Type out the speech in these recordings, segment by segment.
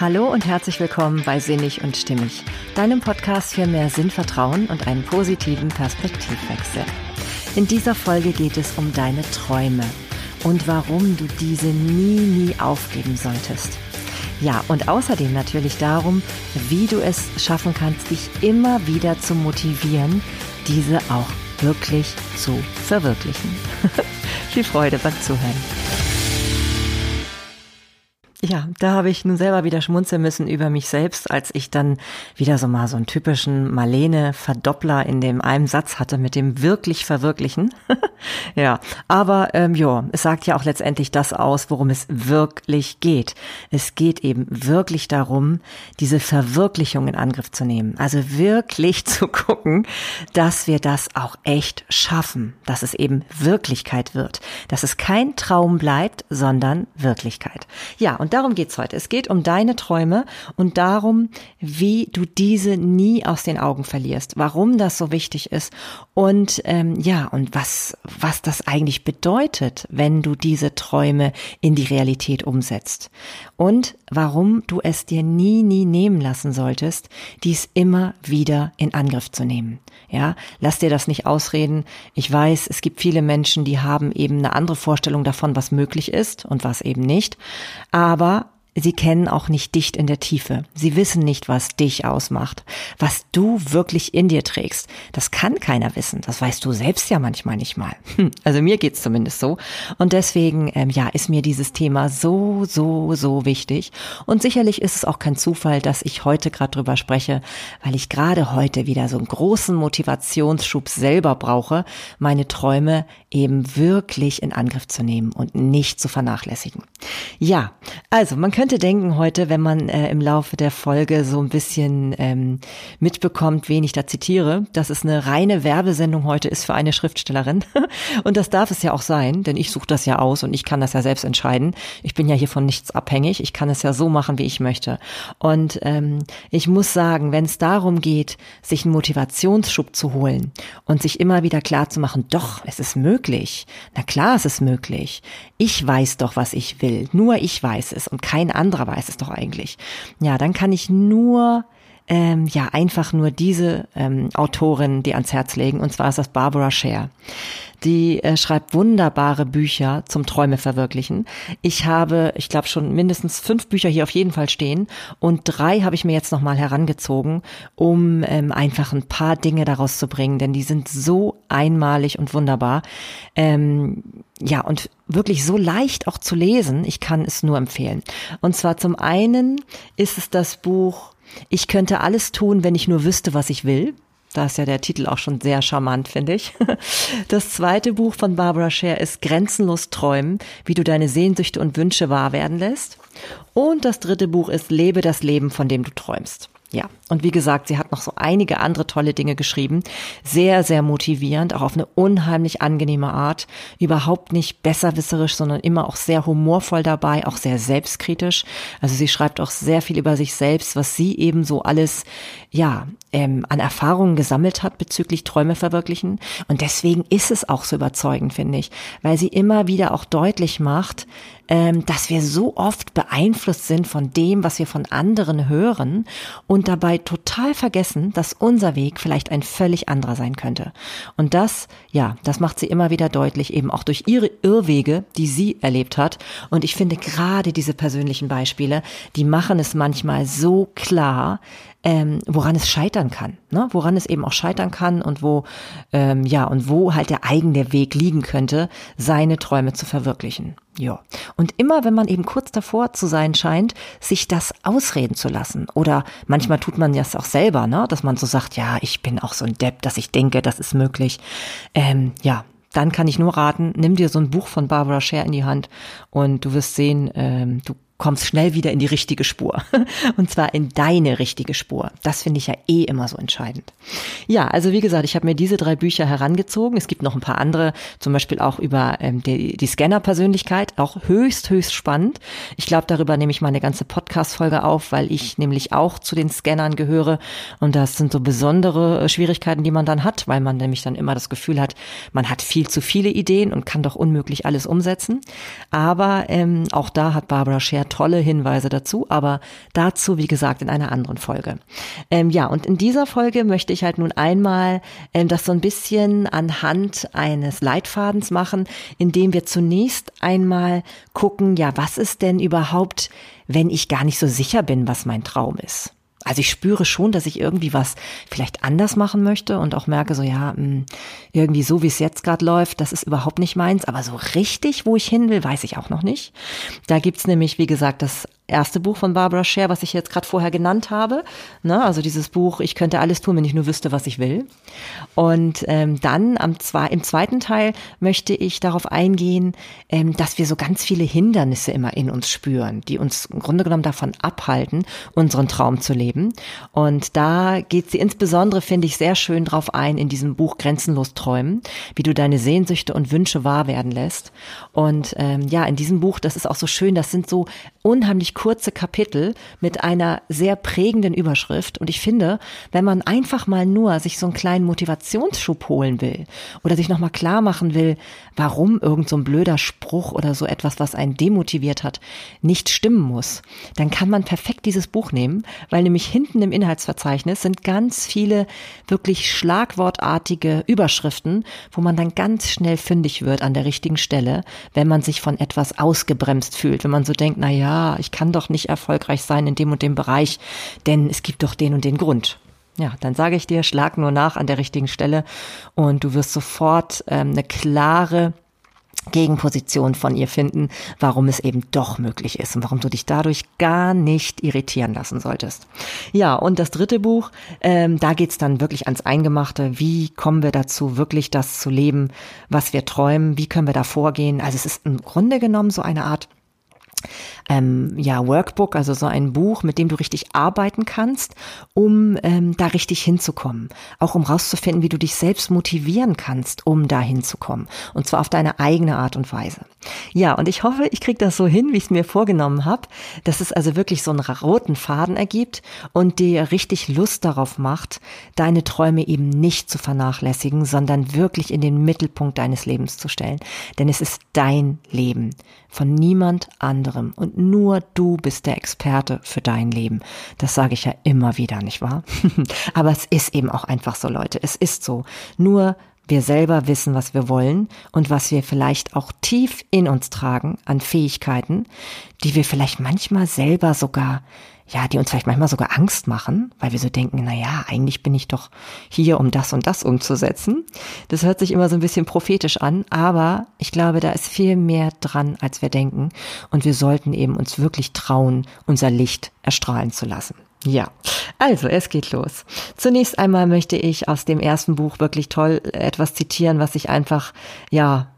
Hallo und herzlich willkommen bei Sinnig und Stimmig, deinem Podcast für mehr Sinnvertrauen und einen positiven Perspektivwechsel. In dieser Folge geht es um deine Träume und warum du diese nie, nie aufgeben solltest. Ja, und außerdem natürlich darum, wie du es schaffen kannst, dich immer wieder zu motivieren, diese auch wirklich zu verwirklichen. Viel Freude beim Zuhören. Ja, da habe ich nun selber wieder schmunzeln müssen über mich selbst, als ich dann wieder so mal so einen typischen Marlene-Verdoppler in dem einen Satz hatte mit dem wirklich verwirklichen. ja, aber ähm, ja, es sagt ja auch letztendlich das aus, worum es wirklich geht. Es geht eben wirklich darum, diese Verwirklichung in Angriff zu nehmen. Also wirklich zu gucken, dass wir das auch echt schaffen, dass es eben Wirklichkeit wird, dass es kein Traum bleibt, sondern Wirklichkeit. Ja, und darum geht's heute. Es geht um deine Träume und darum, wie du diese nie aus den Augen verlierst, warum das so wichtig ist und ähm, ja, und was, was das eigentlich bedeutet, wenn du diese Träume in die Realität umsetzt. Und warum du es dir nie, nie nehmen lassen solltest, dies immer wieder in Angriff zu nehmen. Ja, lass dir das nicht ausreden. Ich weiß, es gibt viele Menschen, die haben eben eine andere Vorstellung davon, was möglich ist und was eben nicht. Aber Sie kennen auch nicht dicht in der Tiefe. Sie wissen nicht, was dich ausmacht, was du wirklich in dir trägst. Das kann keiner wissen. Das weißt du selbst ja manchmal nicht mal. Hm, also mir geht's zumindest so. Und deswegen, ähm, ja, ist mir dieses Thema so, so, so wichtig. Und sicherlich ist es auch kein Zufall, dass ich heute gerade drüber spreche, weil ich gerade heute wieder so einen großen Motivationsschub selber brauche, meine Träume eben wirklich in Angriff zu nehmen und nicht zu vernachlässigen. Ja, also man könnte denken heute, wenn man äh, im Laufe der Folge so ein bisschen ähm, mitbekommt, wen ich da zitiere, dass es eine reine Werbesendung heute ist für eine Schriftstellerin. und das darf es ja auch sein, denn ich suche das ja aus und ich kann das ja selbst entscheiden. Ich bin ja hier von nichts abhängig. Ich kann es ja so machen, wie ich möchte. Und ähm, ich muss sagen, wenn es darum geht, sich einen Motivationsschub zu holen und sich immer wieder klar zu machen, doch, es ist möglich. Na klar, es ist möglich. Ich weiß doch, was ich will. Nur ich weiß es und kein anderer weiß es doch eigentlich. Ja, dann kann ich nur ähm, ja einfach nur diese ähm, Autorin die ans Herz legen und zwar ist das Barbara Scher. Die äh, schreibt wunderbare Bücher zum Träume verwirklichen. Ich habe, ich glaube schon mindestens fünf Bücher hier auf jeden Fall stehen und drei habe ich mir jetzt nochmal herangezogen, um ähm, einfach ein paar Dinge daraus zu bringen, denn die sind so einmalig und wunderbar. Ähm, ja, und wirklich so leicht auch zu lesen. Ich kann es nur empfehlen. Und zwar zum einen ist es das Buch Ich könnte alles tun, wenn ich nur wüsste, was ich will. Da ist ja der Titel auch schon sehr charmant, finde ich. Das zweite Buch von Barbara Scher ist Grenzenlos träumen, wie du deine Sehnsüchte und Wünsche wahr werden lässt. Und das dritte Buch ist Lebe das Leben, von dem du träumst. Ja, und wie gesagt, sie hat noch so einige andere tolle Dinge geschrieben. Sehr, sehr motivierend, auch auf eine unheimlich angenehme Art. Überhaupt nicht besserwisserisch, sondern immer auch sehr humorvoll dabei, auch sehr selbstkritisch. Also sie schreibt auch sehr viel über sich selbst, was sie eben so alles, ja, ähm, an Erfahrungen gesammelt hat bezüglich Träume verwirklichen. Und deswegen ist es auch so überzeugend, finde ich, weil sie immer wieder auch deutlich macht, dass wir so oft beeinflusst sind von dem, was wir von anderen hören und dabei total vergessen, dass unser Weg vielleicht ein völlig anderer sein könnte. Und das, ja, das macht sie immer wieder deutlich, eben auch durch ihre Irrwege, die sie erlebt hat. Und ich finde gerade diese persönlichen Beispiele, die machen es manchmal so klar, ähm, woran es scheitern kann, ne? woran es eben auch scheitern kann und wo ähm, ja und wo halt der eigene Weg liegen könnte, seine Träume zu verwirklichen. Ja. Und immer, wenn man eben kurz davor zu sein scheint, sich das ausreden zu lassen. Oder manchmal tut man das auch selber, ne? dass man so sagt, ja, ich bin auch so ein Depp, dass ich denke, das ist möglich. Ähm, ja, dann kann ich nur raten, nimm dir so ein Buch von Barbara Scher in die Hand und du wirst sehen, ähm, du kommst schnell wieder in die richtige Spur. Und zwar in deine richtige Spur. Das finde ich ja eh immer so entscheidend. Ja, also wie gesagt, ich habe mir diese drei Bücher herangezogen. Es gibt noch ein paar andere, zum Beispiel auch über ähm, die, die Scanner-Persönlichkeit, auch höchst, höchst spannend. Ich glaube, darüber nehme ich mal eine ganze Podcast-Folge auf, weil ich nämlich auch zu den Scannern gehöre. Und das sind so besondere äh, Schwierigkeiten, die man dann hat, weil man nämlich dann immer das Gefühl hat, man hat viel zu viele Ideen und kann doch unmöglich alles umsetzen. Aber ähm, auch da hat Barbara Scher tolle Hinweise dazu, aber dazu, wie gesagt, in einer anderen Folge. Ähm, ja, und in dieser Folge möchte ich halt nun einmal ähm, das so ein bisschen anhand eines Leitfadens machen, indem wir zunächst einmal gucken, ja, was ist denn überhaupt, wenn ich gar nicht so sicher bin, was mein Traum ist? Also ich spüre schon, dass ich irgendwie was vielleicht anders machen möchte und auch merke so, ja, hm, irgendwie so, wie es jetzt gerade läuft, das ist überhaupt nicht meins, aber so richtig, wo ich hin will, weiß ich auch noch nicht. Da gibt's nämlich, wie gesagt, das erste Buch von Barbara Scher, was ich jetzt gerade vorher genannt habe. Ne? Also dieses Buch, ich könnte alles tun, wenn ich nur wüsste, was ich will. Und ähm, dann am zwei, im zweiten Teil möchte ich darauf eingehen, ähm, dass wir so ganz viele Hindernisse immer in uns spüren, die uns im Grunde genommen davon abhalten, unseren Traum zu leben. Und da geht sie insbesondere, finde ich, sehr schön drauf ein in diesem Buch Grenzenlos träumen, wie du deine Sehnsüchte und Wünsche wahr werden lässt. Und ähm, ja, in diesem Buch, das ist auch so schön, das sind so unheimlich kurze Kapitel mit einer sehr prägenden Überschrift. Und ich finde, wenn man einfach mal nur sich so einen kleinen Motivationsschub holen will oder sich nochmal klar machen will, warum irgend so ein blöder Spruch oder so etwas, was einen demotiviert hat, nicht stimmen muss, dann kann man perfekt dieses Buch nehmen, weil nämlich hinten im Inhaltsverzeichnis sind ganz viele wirklich schlagwortartige Überschriften, wo man dann ganz schnell fündig wird an der richtigen Stelle, wenn man sich von etwas ausgebremst fühlt, wenn man so denkt, na ja, ich kann doch nicht erfolgreich sein in dem und dem Bereich, denn es gibt doch den und den Grund. Ja, dann sage ich dir, schlag nur nach an der richtigen Stelle und du wirst sofort ähm, eine klare Gegenposition von ihr finden, warum es eben doch möglich ist und warum du dich dadurch gar nicht irritieren lassen solltest. Ja, und das dritte Buch, ähm, da geht's dann wirklich ans Eingemachte. Wie kommen wir dazu, wirklich das zu leben, was wir träumen? Wie können wir da vorgehen? Also es ist im Grunde genommen so eine Art ähm, ja, Workbook, also so ein Buch, mit dem du richtig arbeiten kannst, um ähm, da richtig hinzukommen. Auch um rauszufinden, wie du dich selbst motivieren kannst, um da hinzukommen. Und zwar auf deine eigene Art und Weise. Ja, und ich hoffe, ich kriege das so hin, wie ich es mir vorgenommen habe, dass es also wirklich so einen roten Faden ergibt und dir richtig Lust darauf macht, deine Träume eben nicht zu vernachlässigen, sondern wirklich in den Mittelpunkt deines Lebens zu stellen. Denn es ist dein Leben von niemand anderem. Und nur du bist der Experte für dein Leben. Das sage ich ja immer wieder, nicht wahr? Aber es ist eben auch einfach so, Leute. Es ist so. Nur wir selber wissen, was wir wollen und was wir vielleicht auch tief in uns tragen an Fähigkeiten, die wir vielleicht manchmal selber sogar ja, die uns vielleicht manchmal sogar Angst machen, weil wir so denken, na ja, eigentlich bin ich doch hier, um das und das umzusetzen. Das hört sich immer so ein bisschen prophetisch an, aber ich glaube, da ist viel mehr dran, als wir denken. Und wir sollten eben uns wirklich trauen, unser Licht erstrahlen zu lassen. Ja, also es geht los. Zunächst einmal möchte ich aus dem ersten Buch wirklich toll etwas zitieren, was ich einfach, ja,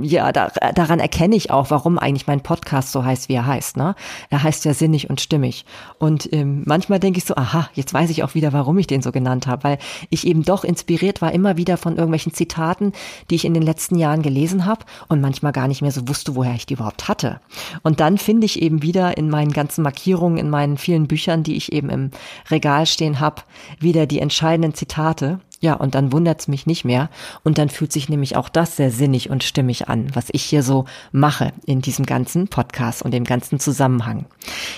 ja, da, daran erkenne ich auch, warum eigentlich mein Podcast so heißt, wie er heißt. Ne? Er heißt ja sinnig und stimmig. Und ähm, manchmal denke ich so, aha, jetzt weiß ich auch wieder, warum ich den so genannt habe, weil ich eben doch inspiriert war immer wieder von irgendwelchen Zitaten, die ich in den letzten Jahren gelesen habe und manchmal gar nicht mehr so wusste, woher ich die überhaupt hatte. Und dann finde ich eben wieder in meinen ganzen Markierungen, in meinen vielen Büchern, die ich eben im Regal stehen habe, wieder die entscheidenden Zitate ja, und dann wundert's mich nicht mehr. Und dann fühlt sich nämlich auch das sehr sinnig und stimmig an, was ich hier so mache in diesem ganzen Podcast und dem ganzen Zusammenhang.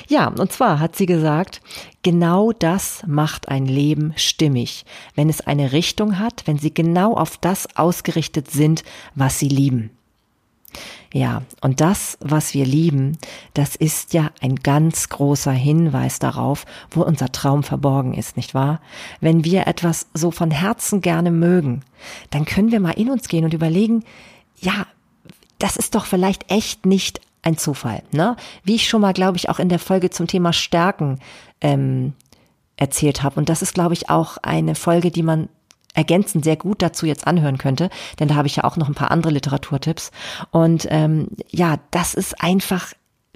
Ja, und zwar hat sie gesagt, genau das macht ein Leben stimmig, wenn es eine Richtung hat, wenn sie genau auf das ausgerichtet sind, was sie lieben. Ja, und das, was wir lieben, das ist ja ein ganz großer Hinweis darauf, wo unser Traum verborgen ist, nicht wahr? Wenn wir etwas so von Herzen gerne mögen, dann können wir mal in uns gehen und überlegen, ja, das ist doch vielleicht echt nicht ein Zufall, ne? Wie ich schon mal, glaube ich, auch in der Folge zum Thema Stärken ähm, erzählt habe. Und das ist, glaube ich, auch eine Folge, die man ergänzend sehr gut dazu jetzt anhören könnte, denn da habe ich ja auch noch ein paar andere Literaturtipps. Und ähm, ja, das ist einfach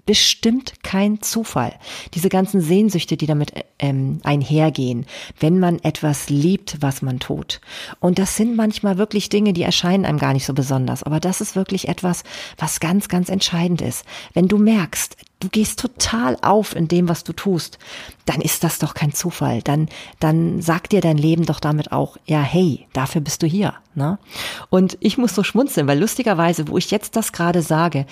bestimmt kein Zufall. Diese ganzen Sehnsüchte, die damit ähm, einhergehen, wenn man etwas liebt, was man tut. Und das sind manchmal wirklich Dinge, die erscheinen einem gar nicht so besonders. Aber das ist wirklich etwas, was ganz, ganz entscheidend ist. Wenn du merkst, du gehst total auf in dem, was du tust, dann ist das doch kein Zufall. Dann, dann sagt dir dein Leben doch damit auch, ja, hey, dafür bist du hier. Ne? Und ich muss so schmunzeln, weil lustigerweise, wo ich jetzt das gerade sage,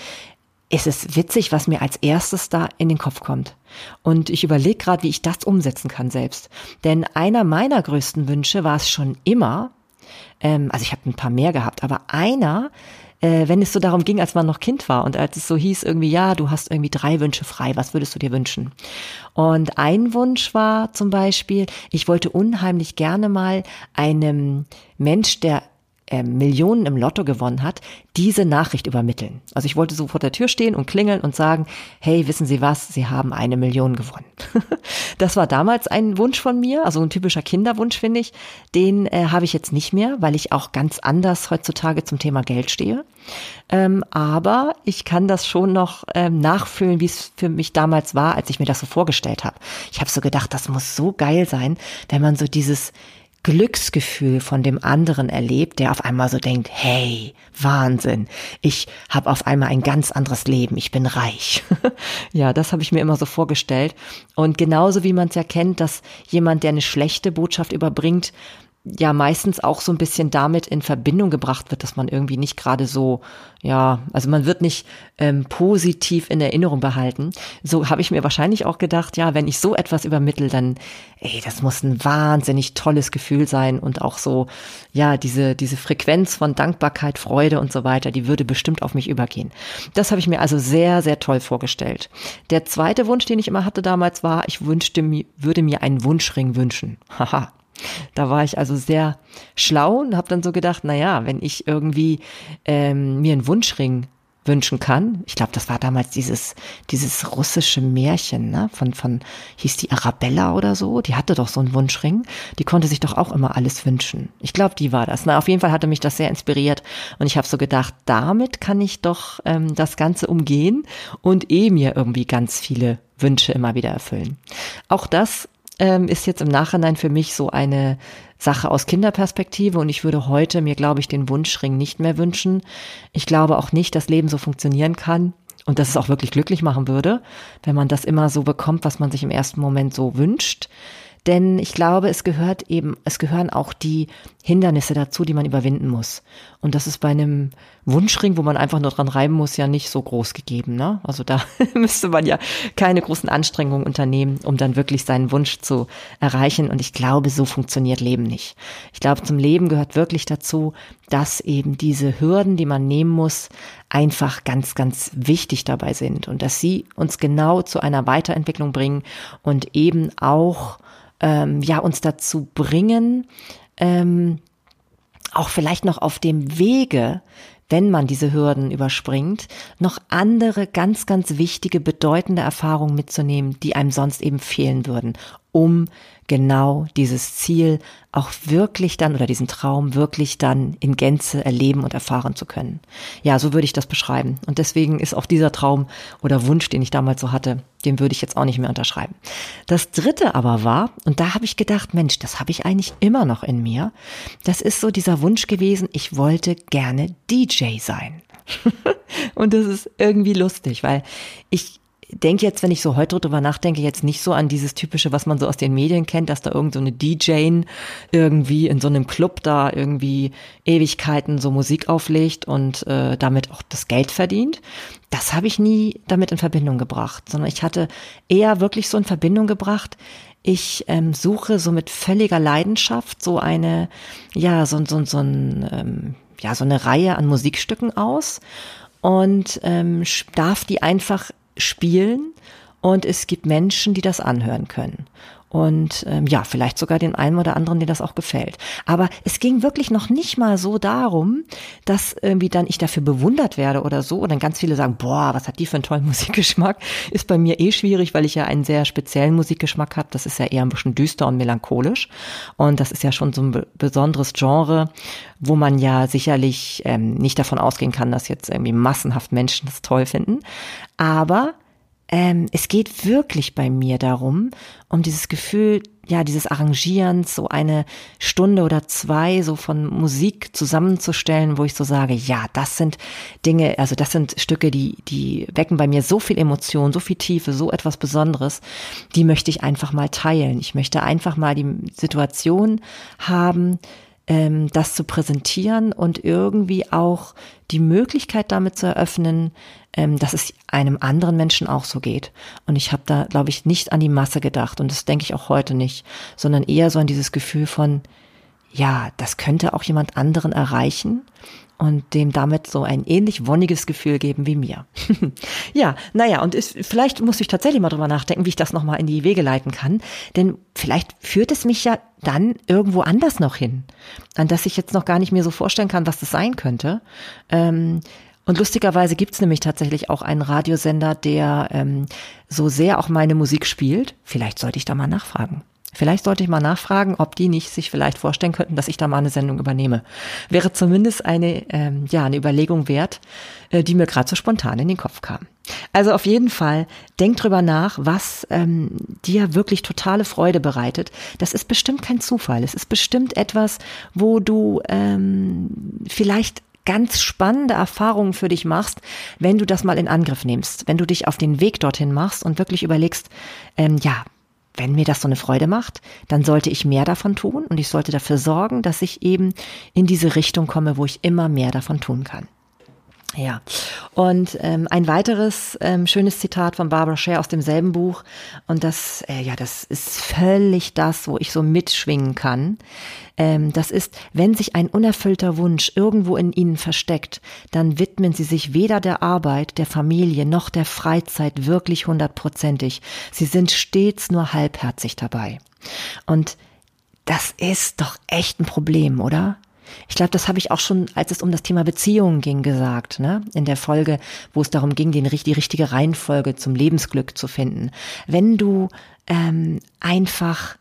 ist es witzig, was mir als erstes da in den Kopf kommt. Und ich überlege gerade, wie ich das umsetzen kann selbst. Denn einer meiner größten Wünsche war es schon immer, ähm, also ich habe ein paar mehr gehabt, aber einer, äh, wenn es so darum ging, als man noch Kind war und als es so hieß, irgendwie, ja, du hast irgendwie drei Wünsche frei, was würdest du dir wünschen? Und ein Wunsch war zum Beispiel, ich wollte unheimlich gerne mal einem Mensch, der äh, Millionen im Lotto gewonnen hat, diese Nachricht übermitteln. Also ich wollte so vor der Tür stehen und klingeln und sagen, hey, wissen Sie was, Sie haben eine Million gewonnen. das war damals ein Wunsch von mir, also ein typischer Kinderwunsch, finde ich. Den äh, habe ich jetzt nicht mehr, weil ich auch ganz anders heutzutage zum Thema Geld stehe. Ähm, aber ich kann das schon noch ähm, nachfühlen, wie es für mich damals war, als ich mir das so vorgestellt habe. Ich habe so gedacht, das muss so geil sein, wenn man so dieses Glücksgefühl von dem anderen erlebt, der auf einmal so denkt, hey, Wahnsinn, ich habe auf einmal ein ganz anderes Leben, ich bin reich. ja, das habe ich mir immer so vorgestellt. Und genauso wie man es ja kennt, dass jemand, der eine schlechte Botschaft überbringt, ja meistens auch so ein bisschen damit in Verbindung gebracht wird, dass man irgendwie nicht gerade so, ja, also man wird nicht ähm, positiv in Erinnerung behalten. So habe ich mir wahrscheinlich auch gedacht, ja, wenn ich so etwas übermittel, dann, ey, das muss ein wahnsinnig tolles Gefühl sein und auch so, ja, diese, diese Frequenz von Dankbarkeit, Freude und so weiter, die würde bestimmt auf mich übergehen. Das habe ich mir also sehr, sehr toll vorgestellt. Der zweite Wunsch, den ich immer hatte damals war, ich wünschte mir, würde mir einen Wunschring wünschen. Haha. Da war ich also sehr schlau und habe dann so gedacht, na ja, wenn ich irgendwie ähm, mir einen Wunschring wünschen kann. Ich glaube, das war damals dieses dieses russische Märchen, ne? Von von hieß die Arabella oder so. Die hatte doch so einen Wunschring. Die konnte sich doch auch immer alles wünschen. Ich glaube, die war das. Na, auf jeden Fall hatte mich das sehr inspiriert und ich habe so gedacht, damit kann ich doch ähm, das Ganze umgehen und eh mir irgendwie ganz viele Wünsche immer wieder erfüllen. Auch das ähm, ist jetzt im Nachhinein für mich so eine Sache aus Kinderperspektive und ich würde heute mir, glaube ich, den Wunschring nicht mehr wünschen. Ich glaube auch nicht, dass Leben so funktionieren kann und dass es auch wirklich glücklich machen würde, wenn man das immer so bekommt, was man sich im ersten Moment so wünscht. Denn ich glaube, es gehört eben, es gehören auch die Hindernisse dazu, die man überwinden muss. Und das ist bei einem Wunschring, wo man einfach nur dran reiben muss, ja nicht so groß gegeben. Ne? Also da müsste man ja keine großen Anstrengungen unternehmen, um dann wirklich seinen Wunsch zu erreichen. Und ich glaube, so funktioniert Leben nicht. Ich glaube, zum Leben gehört wirklich dazu, dass eben diese Hürden, die man nehmen muss, einfach ganz, ganz wichtig dabei sind und dass sie uns genau zu einer Weiterentwicklung bringen und eben auch ähm, ja uns dazu bringen, ähm, auch vielleicht noch auf dem Wege, wenn man diese Hürden überspringt, noch andere ganz, ganz wichtige, bedeutende Erfahrungen mitzunehmen, die einem sonst eben fehlen würden, um genau dieses Ziel auch wirklich dann oder diesen Traum wirklich dann in Gänze erleben und erfahren zu können. Ja, so würde ich das beschreiben. Und deswegen ist auch dieser Traum oder Wunsch, den ich damals so hatte, den würde ich jetzt auch nicht mehr unterschreiben. Das dritte aber war, und da habe ich gedacht, Mensch, das habe ich eigentlich immer noch in mir. Das ist so dieser Wunsch gewesen, ich wollte gerne DJ sein. und das ist irgendwie lustig, weil ich denke jetzt, wenn ich so heute drüber nachdenke, jetzt nicht so an dieses typische, was man so aus den Medien kennt, dass da irgend so DJ irgendwie in so einem Club da irgendwie Ewigkeiten so Musik auflegt und äh, damit auch das Geld verdient. Das habe ich nie damit in Verbindung gebracht, sondern ich hatte eher wirklich so in Verbindung gebracht, ich ähm, suche so mit völliger Leidenschaft so eine, ja, so, so, so ein, ähm, ja, so eine Reihe an Musikstücken aus und ähm, darf die einfach spielen und es gibt Menschen, die das anhören können. Und ähm, ja, vielleicht sogar den einen oder anderen, der das auch gefällt. Aber es ging wirklich noch nicht mal so darum, dass irgendwie dann ich dafür bewundert werde oder so. Und dann ganz viele sagen, boah, was hat die für einen tollen Musikgeschmack? Ist bei mir eh schwierig, weil ich ja einen sehr speziellen Musikgeschmack habe. Das ist ja eher ein bisschen düster und melancholisch. Und das ist ja schon so ein besonderes Genre, wo man ja sicherlich ähm, nicht davon ausgehen kann, dass jetzt irgendwie massenhaft Menschen das toll finden. Aber ähm, es geht wirklich bei mir darum, um dieses Gefühl, ja, dieses Arrangieren, so eine Stunde oder zwei so von Musik zusammenzustellen, wo ich so sage, ja, das sind Dinge, also das sind Stücke, die, die wecken bei mir so viel Emotion, so viel Tiefe, so etwas Besonderes, die möchte ich einfach mal teilen. Ich möchte einfach mal die Situation haben, ähm, das zu präsentieren und irgendwie auch die Möglichkeit damit zu eröffnen, ähm, dass es einem anderen Menschen auch so geht. Und ich habe da, glaube ich, nicht an die Masse gedacht und das denke ich auch heute nicht, sondern eher so an dieses Gefühl von, ja, das könnte auch jemand anderen erreichen und dem damit so ein ähnlich wonniges Gefühl geben wie mir. ja, naja, und ist, vielleicht muss ich tatsächlich mal drüber nachdenken, wie ich das nochmal in die Wege leiten kann. Denn vielleicht führt es mich ja dann irgendwo anders noch hin, an das ich jetzt noch gar nicht mir so vorstellen kann, was das sein könnte. Ähm, und lustigerweise gibt's nämlich tatsächlich auch einen Radiosender, der ähm, so sehr auch meine Musik spielt. Vielleicht sollte ich da mal nachfragen. Vielleicht sollte ich mal nachfragen, ob die nicht sich vielleicht vorstellen könnten, dass ich da mal eine Sendung übernehme. Wäre zumindest eine, ähm, ja, eine Überlegung wert, äh, die mir gerade so spontan in den Kopf kam. Also auf jeden Fall, denk drüber nach, was ähm, dir wirklich totale Freude bereitet. Das ist bestimmt kein Zufall. Es ist bestimmt etwas, wo du ähm, vielleicht ganz spannende Erfahrungen für dich machst, wenn du das mal in Angriff nimmst, wenn du dich auf den Weg dorthin machst und wirklich überlegst, ähm, ja, wenn mir das so eine Freude macht, dann sollte ich mehr davon tun und ich sollte dafür sorgen, dass ich eben in diese Richtung komme, wo ich immer mehr davon tun kann. Ja, und ähm, ein weiteres ähm, schönes Zitat von Barbara Scher aus demselben Buch und das, äh, ja, das ist völlig das, wo ich so mitschwingen kann. Ähm, das ist, wenn sich ein unerfüllter Wunsch irgendwo in Ihnen versteckt, dann widmen Sie sich weder der Arbeit, der Familie noch der Freizeit wirklich hundertprozentig. Sie sind stets nur halbherzig dabei. Und das ist doch echt ein Problem, oder? Ich glaube, das habe ich auch schon, als es um das Thema Beziehungen ging, gesagt, ne? In der Folge, wo es darum ging, den, die richtige Reihenfolge zum Lebensglück zu finden. Wenn du ähm, einfach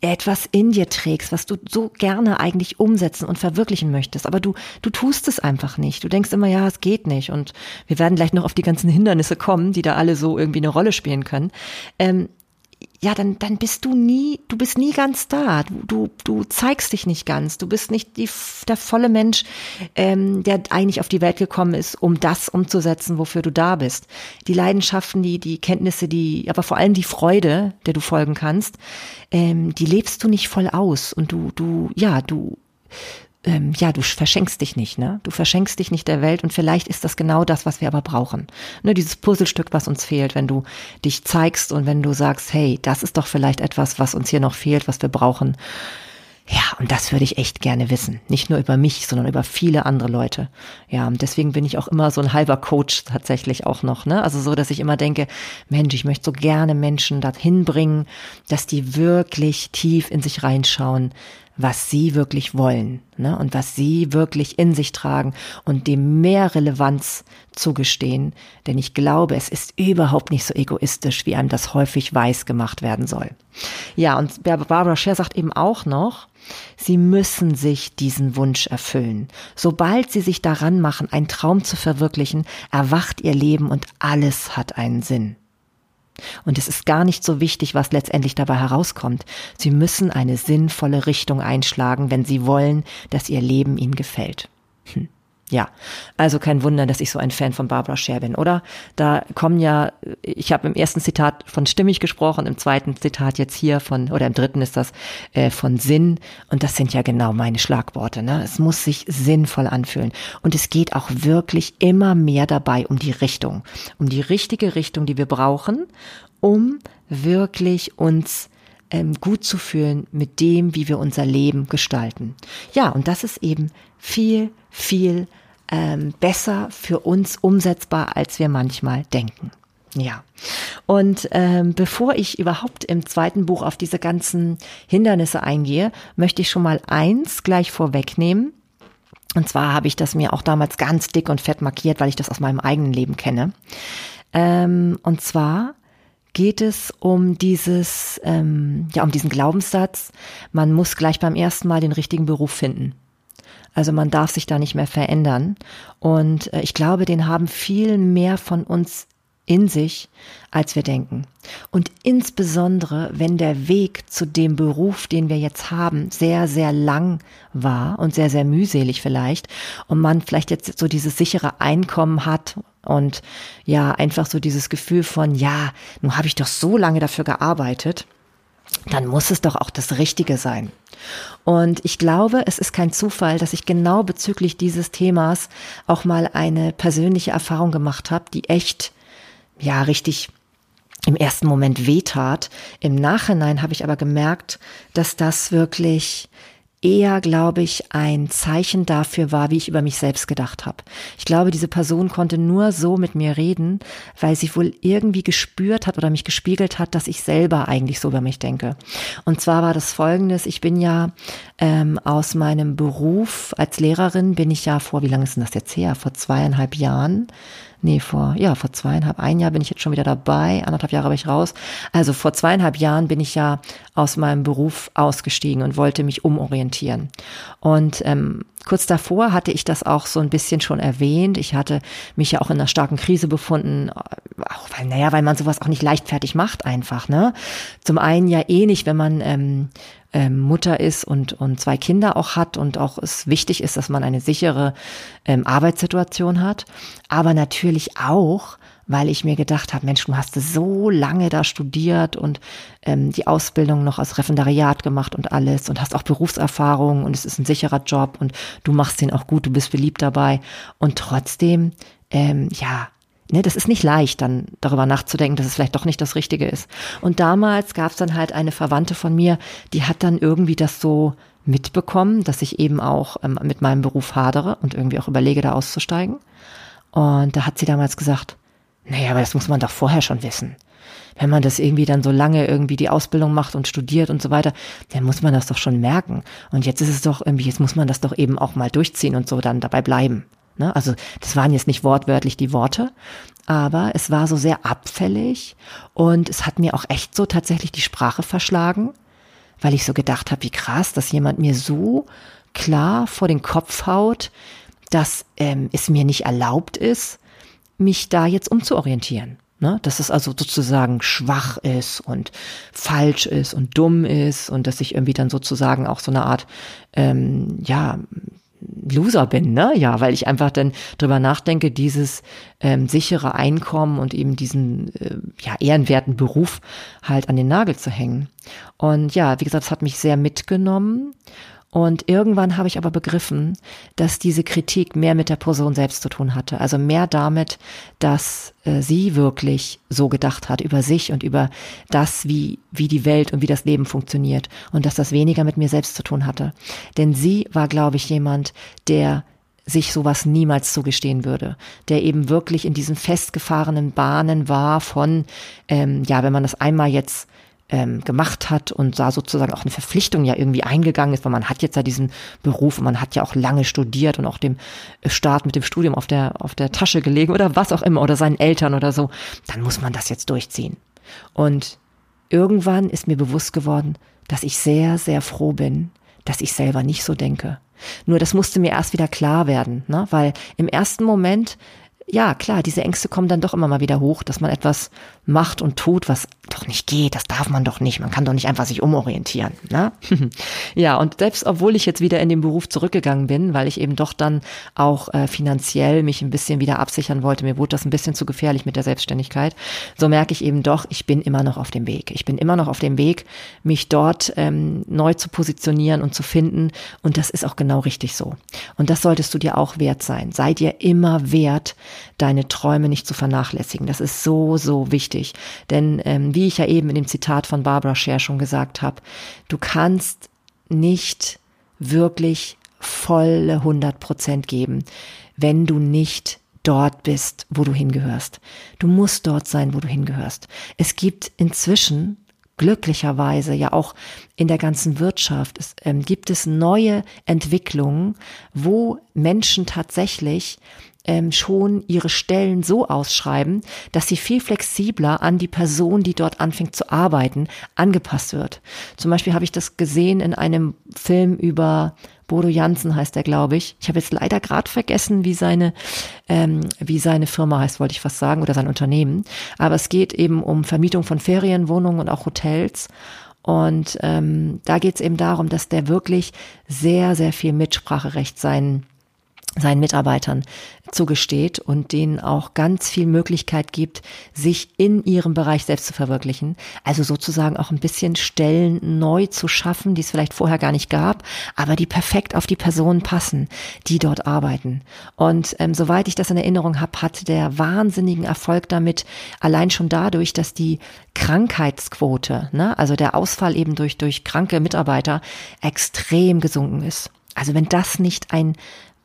etwas in dir trägst, was du so gerne eigentlich umsetzen und verwirklichen möchtest, aber du du tust es einfach nicht. Du denkst immer, ja, es geht nicht und wir werden gleich noch auf die ganzen Hindernisse kommen, die da alle so irgendwie eine Rolle spielen können. Ähm, ja, dann, dann bist du nie, du bist nie ganz da. Du, du, du zeigst dich nicht ganz. Du bist nicht die, der volle Mensch, ähm, der eigentlich auf die Welt gekommen ist, um das umzusetzen, wofür du da bist. Die Leidenschaften, die, die Kenntnisse, die, aber vor allem die Freude, der du folgen kannst, ähm, die lebst du nicht voll aus. Und du, du, ja, du, ähm, ja, du verschenkst dich nicht, ne? Du verschenkst dich nicht der Welt und vielleicht ist das genau das, was wir aber brauchen. Ne, dieses Puzzlestück, was uns fehlt, wenn du dich zeigst und wenn du sagst, hey, das ist doch vielleicht etwas, was uns hier noch fehlt, was wir brauchen. Ja, und das würde ich echt gerne wissen. Nicht nur über mich, sondern über viele andere Leute. Ja, und deswegen bin ich auch immer so ein halber Coach tatsächlich auch noch, ne? Also so, dass ich immer denke, Mensch, ich möchte so gerne Menschen dahin bringen, dass die wirklich tief in sich reinschauen, was sie wirklich wollen ne? und was sie wirklich in sich tragen und dem mehr Relevanz zugestehen. Denn ich glaube, es ist überhaupt nicht so egoistisch, wie einem das häufig weiß gemacht werden soll. Ja, und Barbara Scher sagt eben auch noch, Sie müssen sich diesen Wunsch erfüllen. Sobald Sie sich daran machen, einen Traum zu verwirklichen, erwacht Ihr Leben und alles hat einen Sinn. Und es ist gar nicht so wichtig, was letztendlich dabei herauskommt. Sie müssen eine sinnvolle Richtung einschlagen, wenn Sie wollen, dass Ihr Leben Ihnen gefällt. Hm. Ja, also kein Wunder, dass ich so ein Fan von Barbara Scher bin, oder? Da kommen ja, ich habe im ersten Zitat von stimmig gesprochen, im zweiten Zitat jetzt hier von, oder im dritten ist das äh, von Sinn. Und das sind ja genau meine Schlagworte. Ne? Es muss sich sinnvoll anfühlen. Und es geht auch wirklich immer mehr dabei um die Richtung, um die richtige Richtung, die wir brauchen, um wirklich uns ähm, gut zu fühlen mit dem, wie wir unser Leben gestalten. Ja, und das ist eben viel, viel ähm, besser für uns umsetzbar, als wir manchmal denken. Ja, und ähm, bevor ich überhaupt im zweiten Buch auf diese ganzen Hindernisse eingehe, möchte ich schon mal eins gleich vorwegnehmen. Und zwar habe ich das mir auch damals ganz dick und fett markiert, weil ich das aus meinem eigenen Leben kenne. Ähm, und zwar geht es um dieses, ähm, ja, um diesen Glaubenssatz, man muss gleich beim ersten Mal den richtigen Beruf finden. Also man darf sich da nicht mehr verändern. Und äh, ich glaube, den haben viel mehr von uns in sich, als wir denken. Und insbesondere, wenn der Weg zu dem Beruf, den wir jetzt haben, sehr, sehr lang war und sehr, sehr mühselig vielleicht und man vielleicht jetzt so dieses sichere Einkommen hat und ja, einfach so dieses Gefühl von, ja, nun habe ich doch so lange dafür gearbeitet dann muss es doch auch das Richtige sein. Und ich glaube, es ist kein Zufall, dass ich genau bezüglich dieses Themas auch mal eine persönliche Erfahrung gemacht habe, die echt, ja, richtig im ersten Moment wehtat. Im Nachhinein habe ich aber gemerkt, dass das wirklich eher, glaube ich, ein Zeichen dafür war, wie ich über mich selbst gedacht habe. Ich glaube, diese Person konnte nur so mit mir reden, weil sie wohl irgendwie gespürt hat oder mich gespiegelt hat, dass ich selber eigentlich so über mich denke. Und zwar war das Folgendes, ich bin ja ähm, aus meinem Beruf als Lehrerin, bin ich ja vor, wie lange ist denn das jetzt her? Vor zweieinhalb Jahren nee, vor, ja, vor zweieinhalb, ein Jahr bin ich jetzt schon wieder dabei, anderthalb Jahre habe ich raus. Also vor zweieinhalb Jahren bin ich ja aus meinem Beruf ausgestiegen und wollte mich umorientieren. Und ähm, kurz davor hatte ich das auch so ein bisschen schon erwähnt. Ich hatte mich ja auch in einer starken Krise befunden, auch weil, naja, weil man sowas auch nicht leichtfertig macht einfach, ne? Zum einen ja eh nicht, wenn man ähm, ähm, Mutter ist und, und zwei Kinder auch hat und auch es wichtig ist, dass man eine sichere ähm, Arbeitssituation hat. Aber natürlich auch, weil ich mir gedacht habe, Mensch, du hast so lange da studiert und ähm, die Ausbildung noch als Referendariat gemacht und alles und hast auch Berufserfahrung und es ist ein sicherer Job und du machst den auch gut, du bist beliebt dabei und trotzdem, ähm, ja, ne, das ist nicht leicht, dann darüber nachzudenken, dass es vielleicht doch nicht das Richtige ist. Und damals gab es dann halt eine Verwandte von mir, die hat dann irgendwie das so mitbekommen, dass ich eben auch ähm, mit meinem Beruf hadere und irgendwie auch überlege, da auszusteigen. Und da hat sie damals gesagt, naja, aber das muss man doch vorher schon wissen. Wenn man das irgendwie dann so lange irgendwie die Ausbildung macht und studiert und so weiter, dann muss man das doch schon merken. Und jetzt ist es doch irgendwie, jetzt muss man das doch eben auch mal durchziehen und so dann dabei bleiben. Ne? Also das waren jetzt nicht wortwörtlich die Worte, aber es war so sehr abfällig und es hat mir auch echt so tatsächlich die Sprache verschlagen, weil ich so gedacht habe, wie krass, dass jemand mir so klar vor den Kopf haut, dass ähm, es mir nicht erlaubt ist, mich da jetzt umzuorientieren. Ne? Dass es also sozusagen schwach ist und falsch ist und dumm ist und dass ich irgendwie dann sozusagen auch so eine Art, ähm, ja, Loser bin, ne? Ja, weil ich einfach dann drüber nachdenke, dieses ähm, sichere Einkommen und eben diesen äh, ja ehrenwerten Beruf halt an den Nagel zu hängen. Und ja, wie gesagt, es hat mich sehr mitgenommen und irgendwann habe ich aber begriffen, dass diese Kritik mehr mit der Person selbst zu tun hatte. Also mehr damit, dass äh, sie wirklich so gedacht hat über sich und über das, wie, wie die Welt und wie das Leben funktioniert. Und dass das weniger mit mir selbst zu tun hatte. Denn sie war, glaube ich, jemand, der sich sowas niemals zugestehen würde, der eben wirklich in diesen festgefahrenen Bahnen war von, ähm, ja, wenn man das einmal jetzt ähm, gemacht hat und da sozusagen auch eine Verpflichtung ja irgendwie eingegangen ist, weil man hat jetzt ja diesen Beruf und man hat ja auch lange studiert und auch dem Staat mit dem Studium auf der, auf der Tasche gelegen oder was auch immer oder seinen Eltern oder so, dann muss man das jetzt durchziehen. Und irgendwann ist mir bewusst geworden, dass ich sehr, sehr froh bin, dass ich selber nicht so denke. Nur das musste mir erst wieder klar werden, ne? weil im ersten Moment ja, klar, diese Ängste kommen dann doch immer mal wieder hoch, dass man etwas macht und tut, was doch nicht geht. Das darf man doch nicht. Man kann doch nicht einfach sich umorientieren. Ne? ja, und selbst obwohl ich jetzt wieder in den Beruf zurückgegangen bin, weil ich eben doch dann auch äh, finanziell mich ein bisschen wieder absichern wollte, mir wurde das ein bisschen zu gefährlich mit der Selbstständigkeit, so merke ich eben doch, ich bin immer noch auf dem Weg. Ich bin immer noch auf dem Weg, mich dort ähm, neu zu positionieren und zu finden. Und das ist auch genau richtig so. Und das solltest du dir auch wert sein. Sei dir immer wert, deine Träume nicht zu vernachlässigen. Das ist so, so wichtig. Denn ähm, wie ich ja eben in dem Zitat von Barbara Scher schon gesagt habe, du kannst nicht wirklich volle 100 Prozent geben, wenn du nicht dort bist, wo du hingehörst. Du musst dort sein, wo du hingehörst. Es gibt inzwischen glücklicherweise ja auch in der ganzen Wirtschaft es, ähm, gibt es neue Entwicklungen, wo Menschen tatsächlich ähm, schon ihre Stellen so ausschreiben, dass sie viel flexibler an die Person, die dort anfängt zu arbeiten, angepasst wird. Zum Beispiel habe ich das gesehen in einem Film über Bodo Jansen heißt er, glaube ich. Ich habe jetzt leider gerade vergessen, wie seine, ähm, wie seine Firma heißt, wollte ich fast sagen, oder sein Unternehmen. Aber es geht eben um Vermietung von Ferienwohnungen und auch Hotels. Und ähm, da geht es eben darum, dass der wirklich sehr, sehr viel Mitspracherecht seinen seinen Mitarbeitern zugesteht und denen auch ganz viel Möglichkeit gibt, sich in ihrem Bereich selbst zu verwirklichen. Also sozusagen auch ein bisschen Stellen neu zu schaffen, die es vielleicht vorher gar nicht gab, aber die perfekt auf die Personen passen, die dort arbeiten. Und ähm, soweit ich das in Erinnerung habe, hat der wahnsinnigen Erfolg damit allein schon dadurch, dass die Krankheitsquote, ne, also der Ausfall eben durch, durch kranke Mitarbeiter extrem gesunken ist. Also wenn das nicht ein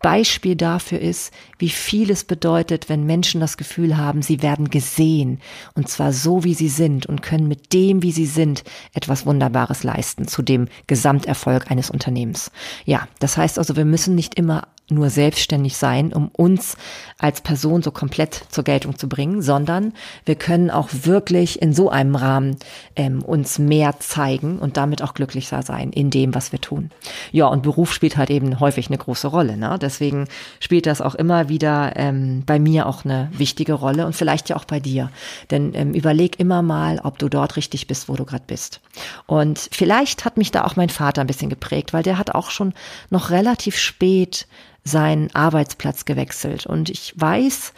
Beispiel dafür ist, wie viel es bedeutet, wenn Menschen das Gefühl haben, sie werden gesehen und zwar so, wie sie sind und können mit dem, wie sie sind, etwas Wunderbares leisten zu dem Gesamterfolg eines Unternehmens. Ja, das heißt also, wir müssen nicht immer nur selbstständig sein, um uns als Person so komplett zur Geltung zu bringen, sondern wir können auch wirklich in so einem Rahmen ähm, uns mehr zeigen und damit auch glücklicher sein in dem, was wir tun. Ja, und Beruf spielt halt eben häufig eine große Rolle. Ne? Deswegen spielt das auch immer wieder ähm, bei mir auch eine wichtige Rolle und vielleicht ja auch bei dir. Denn ähm, überleg immer mal, ob du dort richtig bist, wo du gerade bist. Und vielleicht hat mich da auch mein Vater ein bisschen geprägt, weil der hat auch schon noch relativ spät seinen Arbeitsplatz gewechselt. Und ich weiß,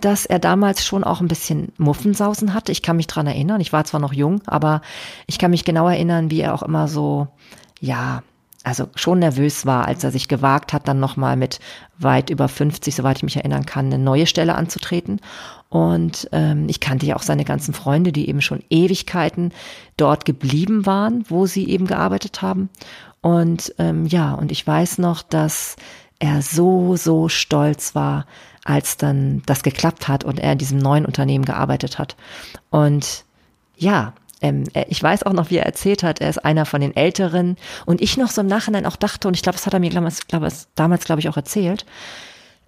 dass er damals schon auch ein bisschen Muffensausen hatte. Ich kann mich dran erinnern. Ich war zwar noch jung, aber ich kann mich genau erinnern, wie er auch immer so, ja, also schon nervös war, als er sich gewagt hat, dann nochmal mit weit über 50, soweit ich mich erinnern kann, eine neue Stelle anzutreten. Und ähm, ich kannte ja auch seine ganzen Freunde, die eben schon Ewigkeiten dort geblieben waren, wo sie eben gearbeitet haben. Und ähm, ja, und ich weiß noch, dass er so, so stolz war, als dann das geklappt hat und er in diesem neuen Unternehmen gearbeitet hat. Und ja, ähm, ich weiß auch noch, wie er erzählt hat, er ist einer von den Älteren und ich noch so im Nachhinein auch dachte, und ich glaube, das hat er mir damals, damals glaube ich, auch erzählt,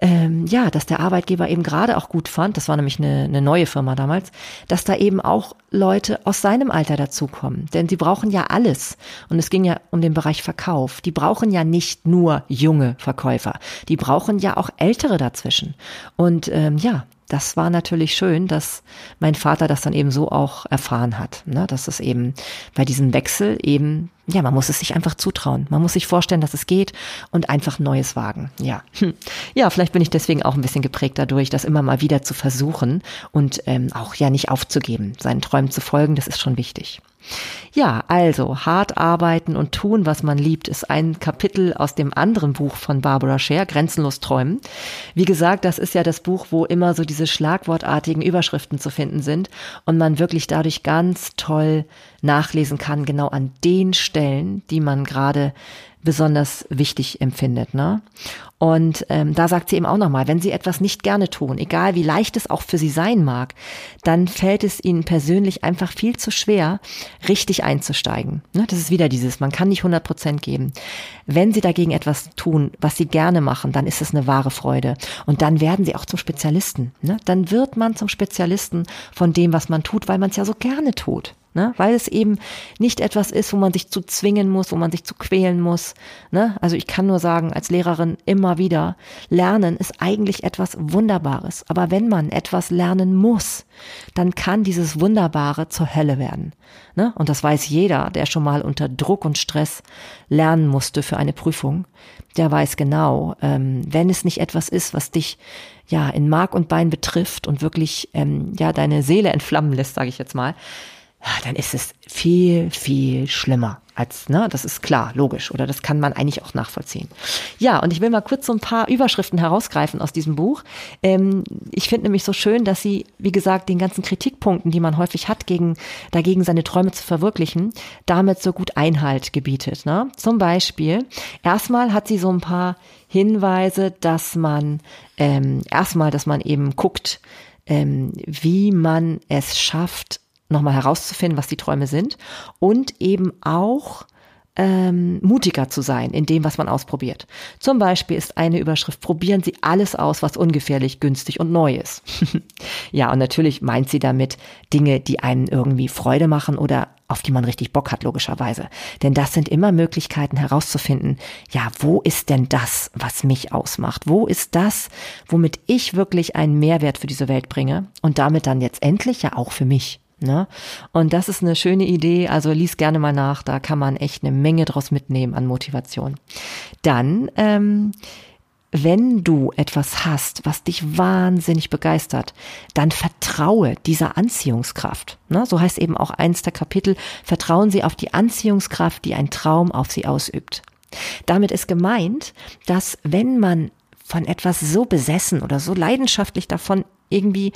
ähm, ja, dass der Arbeitgeber eben gerade auch gut fand, das war nämlich eine, eine neue Firma damals, dass da eben auch Leute aus seinem Alter dazukommen. Denn sie brauchen ja alles. Und es ging ja um den Bereich Verkauf. Die brauchen ja nicht nur junge Verkäufer, die brauchen ja auch ältere dazwischen. Und ähm, ja, das war natürlich schön, dass mein Vater das dann eben so auch erfahren hat, ne? dass es eben bei diesem Wechsel eben, ja, man muss es sich einfach zutrauen. Man muss sich vorstellen, dass es geht und einfach Neues wagen. Ja, hm. ja, vielleicht bin ich deswegen auch ein bisschen geprägt dadurch, das immer mal wieder zu versuchen und ähm, auch ja nicht aufzugeben, seinen Träumen zu folgen. Das ist schon wichtig. Ja, also hart arbeiten und tun, was man liebt, ist ein Kapitel aus dem anderen Buch von Barbara Scher, Grenzenlos träumen. Wie gesagt, das ist ja das Buch, wo immer so diese schlagwortartigen Überschriften zu finden sind und man wirklich dadurch ganz toll nachlesen kann, genau an den Stellen, die man gerade besonders wichtig empfindet. Ne? Und ähm, da sagt sie eben auch nochmal, wenn Sie etwas nicht gerne tun, egal wie leicht es auch für Sie sein mag, dann fällt es Ihnen persönlich einfach viel zu schwer, richtig einzusteigen. Ne? Das ist wieder dieses, man kann nicht 100 Prozent geben. Wenn Sie dagegen etwas tun, was Sie gerne machen, dann ist es eine wahre Freude. Und dann werden Sie auch zum Spezialisten. Ne? Dann wird man zum Spezialisten von dem, was man tut, weil man es ja so gerne tut. Ne? Weil es eben nicht etwas ist, wo man sich zu zwingen muss, wo man sich zu quälen muss. Ne? Also ich kann nur sagen, als Lehrerin immer wieder, Lernen ist eigentlich etwas Wunderbares. Aber wenn man etwas lernen muss, dann kann dieses Wunderbare zur Hölle werden. Ne? Und das weiß jeder, der schon mal unter Druck und Stress lernen musste für eine Prüfung. Der weiß genau, ähm, wenn es nicht etwas ist, was dich ja in Mark und Bein betrifft und wirklich ähm, ja deine Seele entflammen lässt, sage ich jetzt mal, dann ist es viel, viel schlimmer als, ne, das ist klar, logisch, oder das kann man eigentlich auch nachvollziehen. Ja, und ich will mal kurz so ein paar Überschriften herausgreifen aus diesem Buch. Ähm, ich finde nämlich so schön, dass sie, wie gesagt, den ganzen Kritikpunkten, die man häufig hat, gegen, dagegen seine Träume zu verwirklichen, damit so gut Einhalt gebietet. Ne? Zum Beispiel, erstmal hat sie so ein paar Hinweise, dass man, ähm, erstmal, dass man eben guckt, ähm, wie man es schafft, nochmal herauszufinden, was die Träume sind und eben auch ähm, mutiger zu sein in dem, was man ausprobiert. Zum Beispiel ist eine Überschrift, probieren Sie alles aus, was ungefährlich, günstig und neu ist. ja, und natürlich meint sie damit Dinge, die einen irgendwie Freude machen oder auf die man richtig Bock hat, logischerweise. Denn das sind immer Möglichkeiten herauszufinden, ja, wo ist denn das, was mich ausmacht? Wo ist das, womit ich wirklich einen Mehrwert für diese Welt bringe und damit dann jetzt endlich ja auch für mich? Ne? Und das ist eine schöne Idee. Also lies gerne mal nach. Da kann man echt eine Menge draus mitnehmen an Motivation. Dann ähm, wenn du etwas hast, was dich wahnsinnig begeistert, dann vertraue dieser Anziehungskraft. Ne? So heißt eben auch eins der Kapitel, vertrauen Sie auf die Anziehungskraft, die ein Traum auf Sie ausübt. Damit ist gemeint, dass wenn man von etwas so besessen oder so leidenschaftlich davon irgendwie,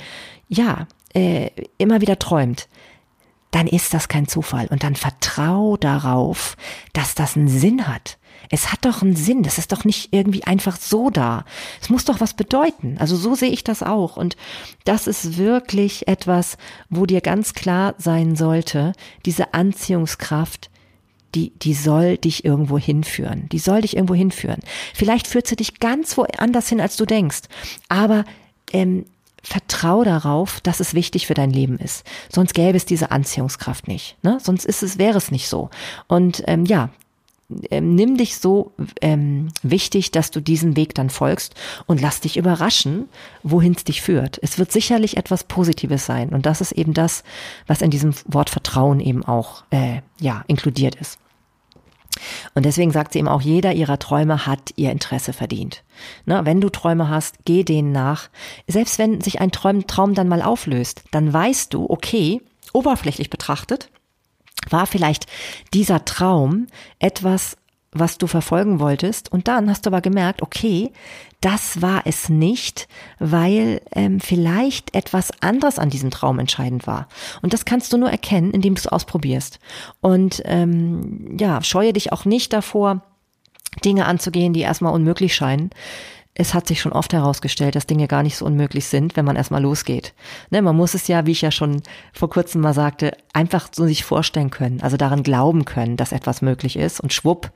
ja, äh, immer wieder träumt, dann ist das kein Zufall. Und dann vertrau darauf, dass das einen Sinn hat. Es hat doch einen Sinn. Das ist doch nicht irgendwie einfach so da. Es muss doch was bedeuten. Also so sehe ich das auch. Und das ist wirklich etwas, wo dir ganz klar sein sollte, diese Anziehungskraft, die, die soll dich irgendwo hinführen. Die soll dich irgendwo hinführen. Vielleicht führt sie dich ganz woanders hin, als du denkst. Aber ähm, vertrau darauf, dass es wichtig für dein Leben ist. Sonst gäbe es diese Anziehungskraft nicht. Ne? Sonst ist es, wäre es nicht so. Und ähm, ja, ähm, nimm dich so ähm, wichtig, dass du diesen Weg dann folgst und lass dich überraschen, wohin es dich führt. Es wird sicherlich etwas Positives sein und das ist eben das, was in diesem Wort Vertrauen eben auch äh, ja inkludiert ist. Und deswegen sagt sie eben auch, jeder ihrer Träume hat ihr Interesse verdient. Ne, wenn du Träume hast, geh denen nach. Selbst wenn sich ein Traum, Traum dann mal auflöst, dann weißt du, okay, oberflächlich betrachtet, war vielleicht dieser Traum etwas, was du verfolgen wolltest und dann hast du aber gemerkt, okay, das war es nicht, weil ähm, vielleicht etwas anderes an diesem Traum entscheidend war. Und das kannst du nur erkennen, indem du es ausprobierst. Und ähm, ja, scheue dich auch nicht davor, Dinge anzugehen, die erstmal unmöglich scheinen es hat sich schon oft herausgestellt, dass Dinge gar nicht so unmöglich sind, wenn man erstmal losgeht. Ne, man muss es ja, wie ich ja schon vor kurzem mal sagte, einfach so sich vorstellen können, also daran glauben können, dass etwas möglich ist und schwupp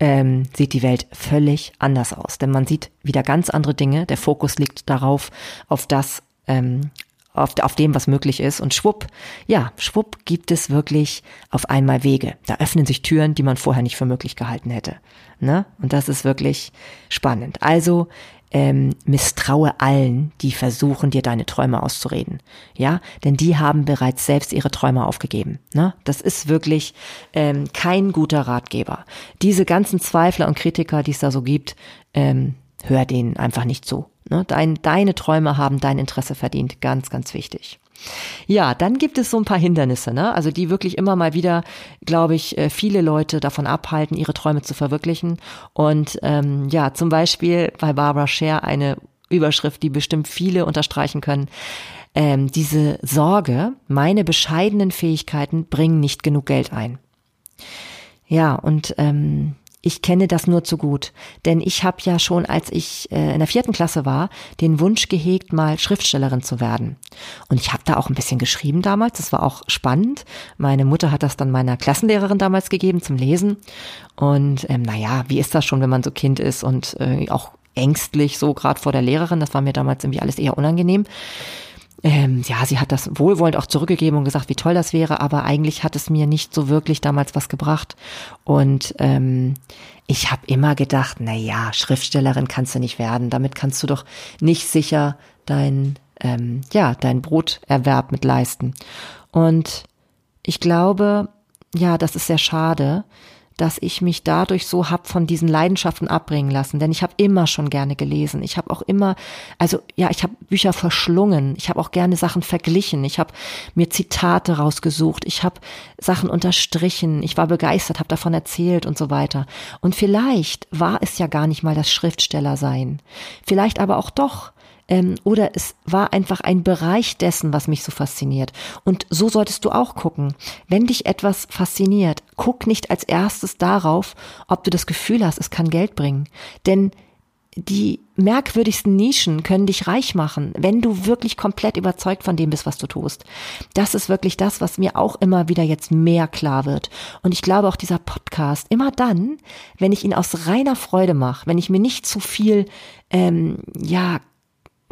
ähm, sieht die Welt völlig anders aus. Denn man sieht wieder ganz andere Dinge. Der Fokus liegt darauf, auf das, ähm, auf, auf dem, was möglich ist. Und schwupp, ja, schwupp gibt es wirklich auf einmal Wege. Da öffnen sich Türen, die man vorher nicht für möglich gehalten hätte. Ne? Und das ist wirklich spannend. Also ähm, misstraue allen, die versuchen, dir deine Träume auszureden. Ja, denn die haben bereits selbst ihre Träume aufgegeben. Ne? Das ist wirklich ähm, kein guter Ratgeber. Diese ganzen Zweifler und Kritiker, die es da so gibt, ähm, hör denen einfach nicht zu. Ne? Dein, deine Träume haben dein Interesse verdient. Ganz, ganz wichtig. Ja, dann gibt es so ein paar Hindernisse, ne? Also die wirklich immer mal wieder, glaube ich, äh, viele Leute davon abhalten, ihre Träume zu verwirklichen. Und ähm, ja, zum Beispiel bei Barbara Scher eine Überschrift, die bestimmt viele unterstreichen können. Ähm, diese Sorge, meine bescheidenen Fähigkeiten bringen nicht genug Geld ein. Ja, und ähm, ich kenne das nur zu gut, denn ich habe ja schon, als ich äh, in der vierten Klasse war, den Wunsch gehegt, mal Schriftstellerin zu werden. Und ich habe da auch ein bisschen geschrieben damals, das war auch spannend. Meine Mutter hat das dann meiner Klassenlehrerin damals gegeben zum Lesen. Und ähm, naja, wie ist das schon, wenn man so Kind ist und äh, auch ängstlich so gerade vor der Lehrerin, das war mir damals irgendwie alles eher unangenehm ähm, ja, sie hat das wohlwollend auch zurückgegeben und gesagt, wie toll das wäre, aber eigentlich hat es mir nicht so wirklich damals was gebracht. Und ähm, ich habe immer gedacht, na ja, Schriftstellerin kannst du nicht werden, damit kannst du doch nicht sicher dein ähm, ja dein Broterwerb mit leisten. Und ich glaube, ja, das ist sehr schade, dass ich mich dadurch so hab von diesen Leidenschaften abbringen lassen. Denn ich habe immer schon gerne gelesen. Ich habe auch immer, also ja, ich habe Bücher verschlungen. Ich habe auch gerne Sachen verglichen. Ich habe mir Zitate rausgesucht. Ich habe Sachen unterstrichen. Ich war begeistert, habe davon erzählt und so weiter. Und vielleicht war es ja gar nicht mal das Schriftsteller sein. Vielleicht aber auch doch ähm, oder es war einfach ein Bereich dessen, was mich so fasziniert. Und so solltest du auch gucken. Wenn dich etwas fasziniert, guck nicht als erstes darauf, ob du das Gefühl hast, es kann Geld bringen. Denn die merkwürdigsten Nischen können dich reich machen, wenn du wirklich komplett überzeugt von dem bist, was du tust. Das ist wirklich das, was mir auch immer wieder jetzt mehr klar wird. Und ich glaube auch dieser Podcast, immer dann, wenn ich ihn aus reiner Freude mache, wenn ich mir nicht zu viel, ähm, ja,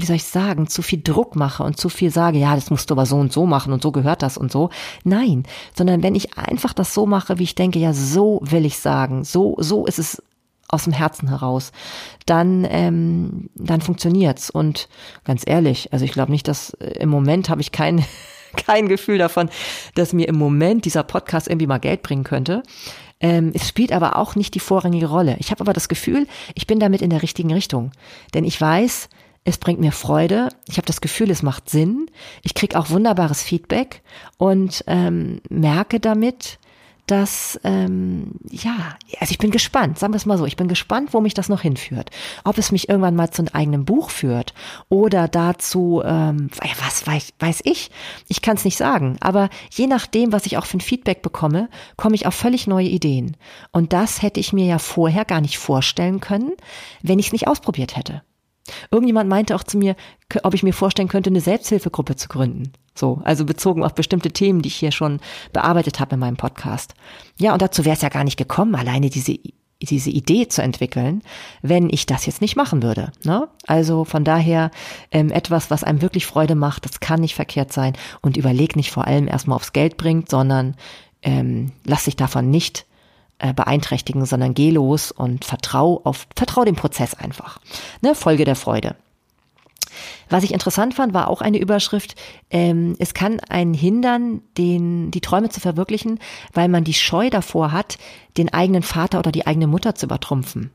wie soll ich sagen, zu viel Druck mache und zu viel sage, ja, das musst du aber so und so machen und so gehört das und so. Nein, sondern wenn ich einfach das so mache, wie ich denke, ja, so will ich sagen, so, so ist es aus dem Herzen heraus, dann, ähm, dann funktioniert's. Und ganz ehrlich, also ich glaube nicht, dass äh, im Moment habe ich kein, kein Gefühl davon, dass mir im Moment dieser Podcast irgendwie mal Geld bringen könnte. Ähm, es spielt aber auch nicht die vorrangige Rolle. Ich habe aber das Gefühl, ich bin damit in der richtigen Richtung. Denn ich weiß, es bringt mir Freude, ich habe das Gefühl, es macht Sinn, ich kriege auch wunderbares Feedback und ähm, merke damit, dass, ähm, ja, also ich bin gespannt, sagen wir es mal so, ich bin gespannt, wo mich das noch hinführt. Ob es mich irgendwann mal zu einem eigenen Buch führt oder dazu, ähm, was weiß, weiß ich, ich kann es nicht sagen, aber je nachdem, was ich auch für ein Feedback bekomme, komme ich auf völlig neue Ideen. Und das hätte ich mir ja vorher gar nicht vorstellen können, wenn ich es nicht ausprobiert hätte. Irgendjemand meinte auch zu mir, ob ich mir vorstellen könnte, eine Selbsthilfegruppe zu gründen. So, also bezogen auf bestimmte Themen, die ich hier schon bearbeitet habe in meinem Podcast. Ja, und dazu wäre es ja gar nicht gekommen, alleine diese diese Idee zu entwickeln, wenn ich das jetzt nicht machen würde. Ne? Also von daher ähm, etwas, was einem wirklich Freude macht, das kann nicht verkehrt sein und überleg nicht vor allem erstmal aufs Geld bringt, sondern ähm, lass dich davon nicht äh, beeinträchtigen, sondern geh los und vertrau auf, vertrau dem Prozess einfach. Ne? Folge der Freude. Was ich interessant fand, war auch eine Überschrift, ähm, es kann einen hindern, den, die Träume zu verwirklichen, weil man die Scheu davor hat, den eigenen Vater oder die eigene Mutter zu übertrumpfen.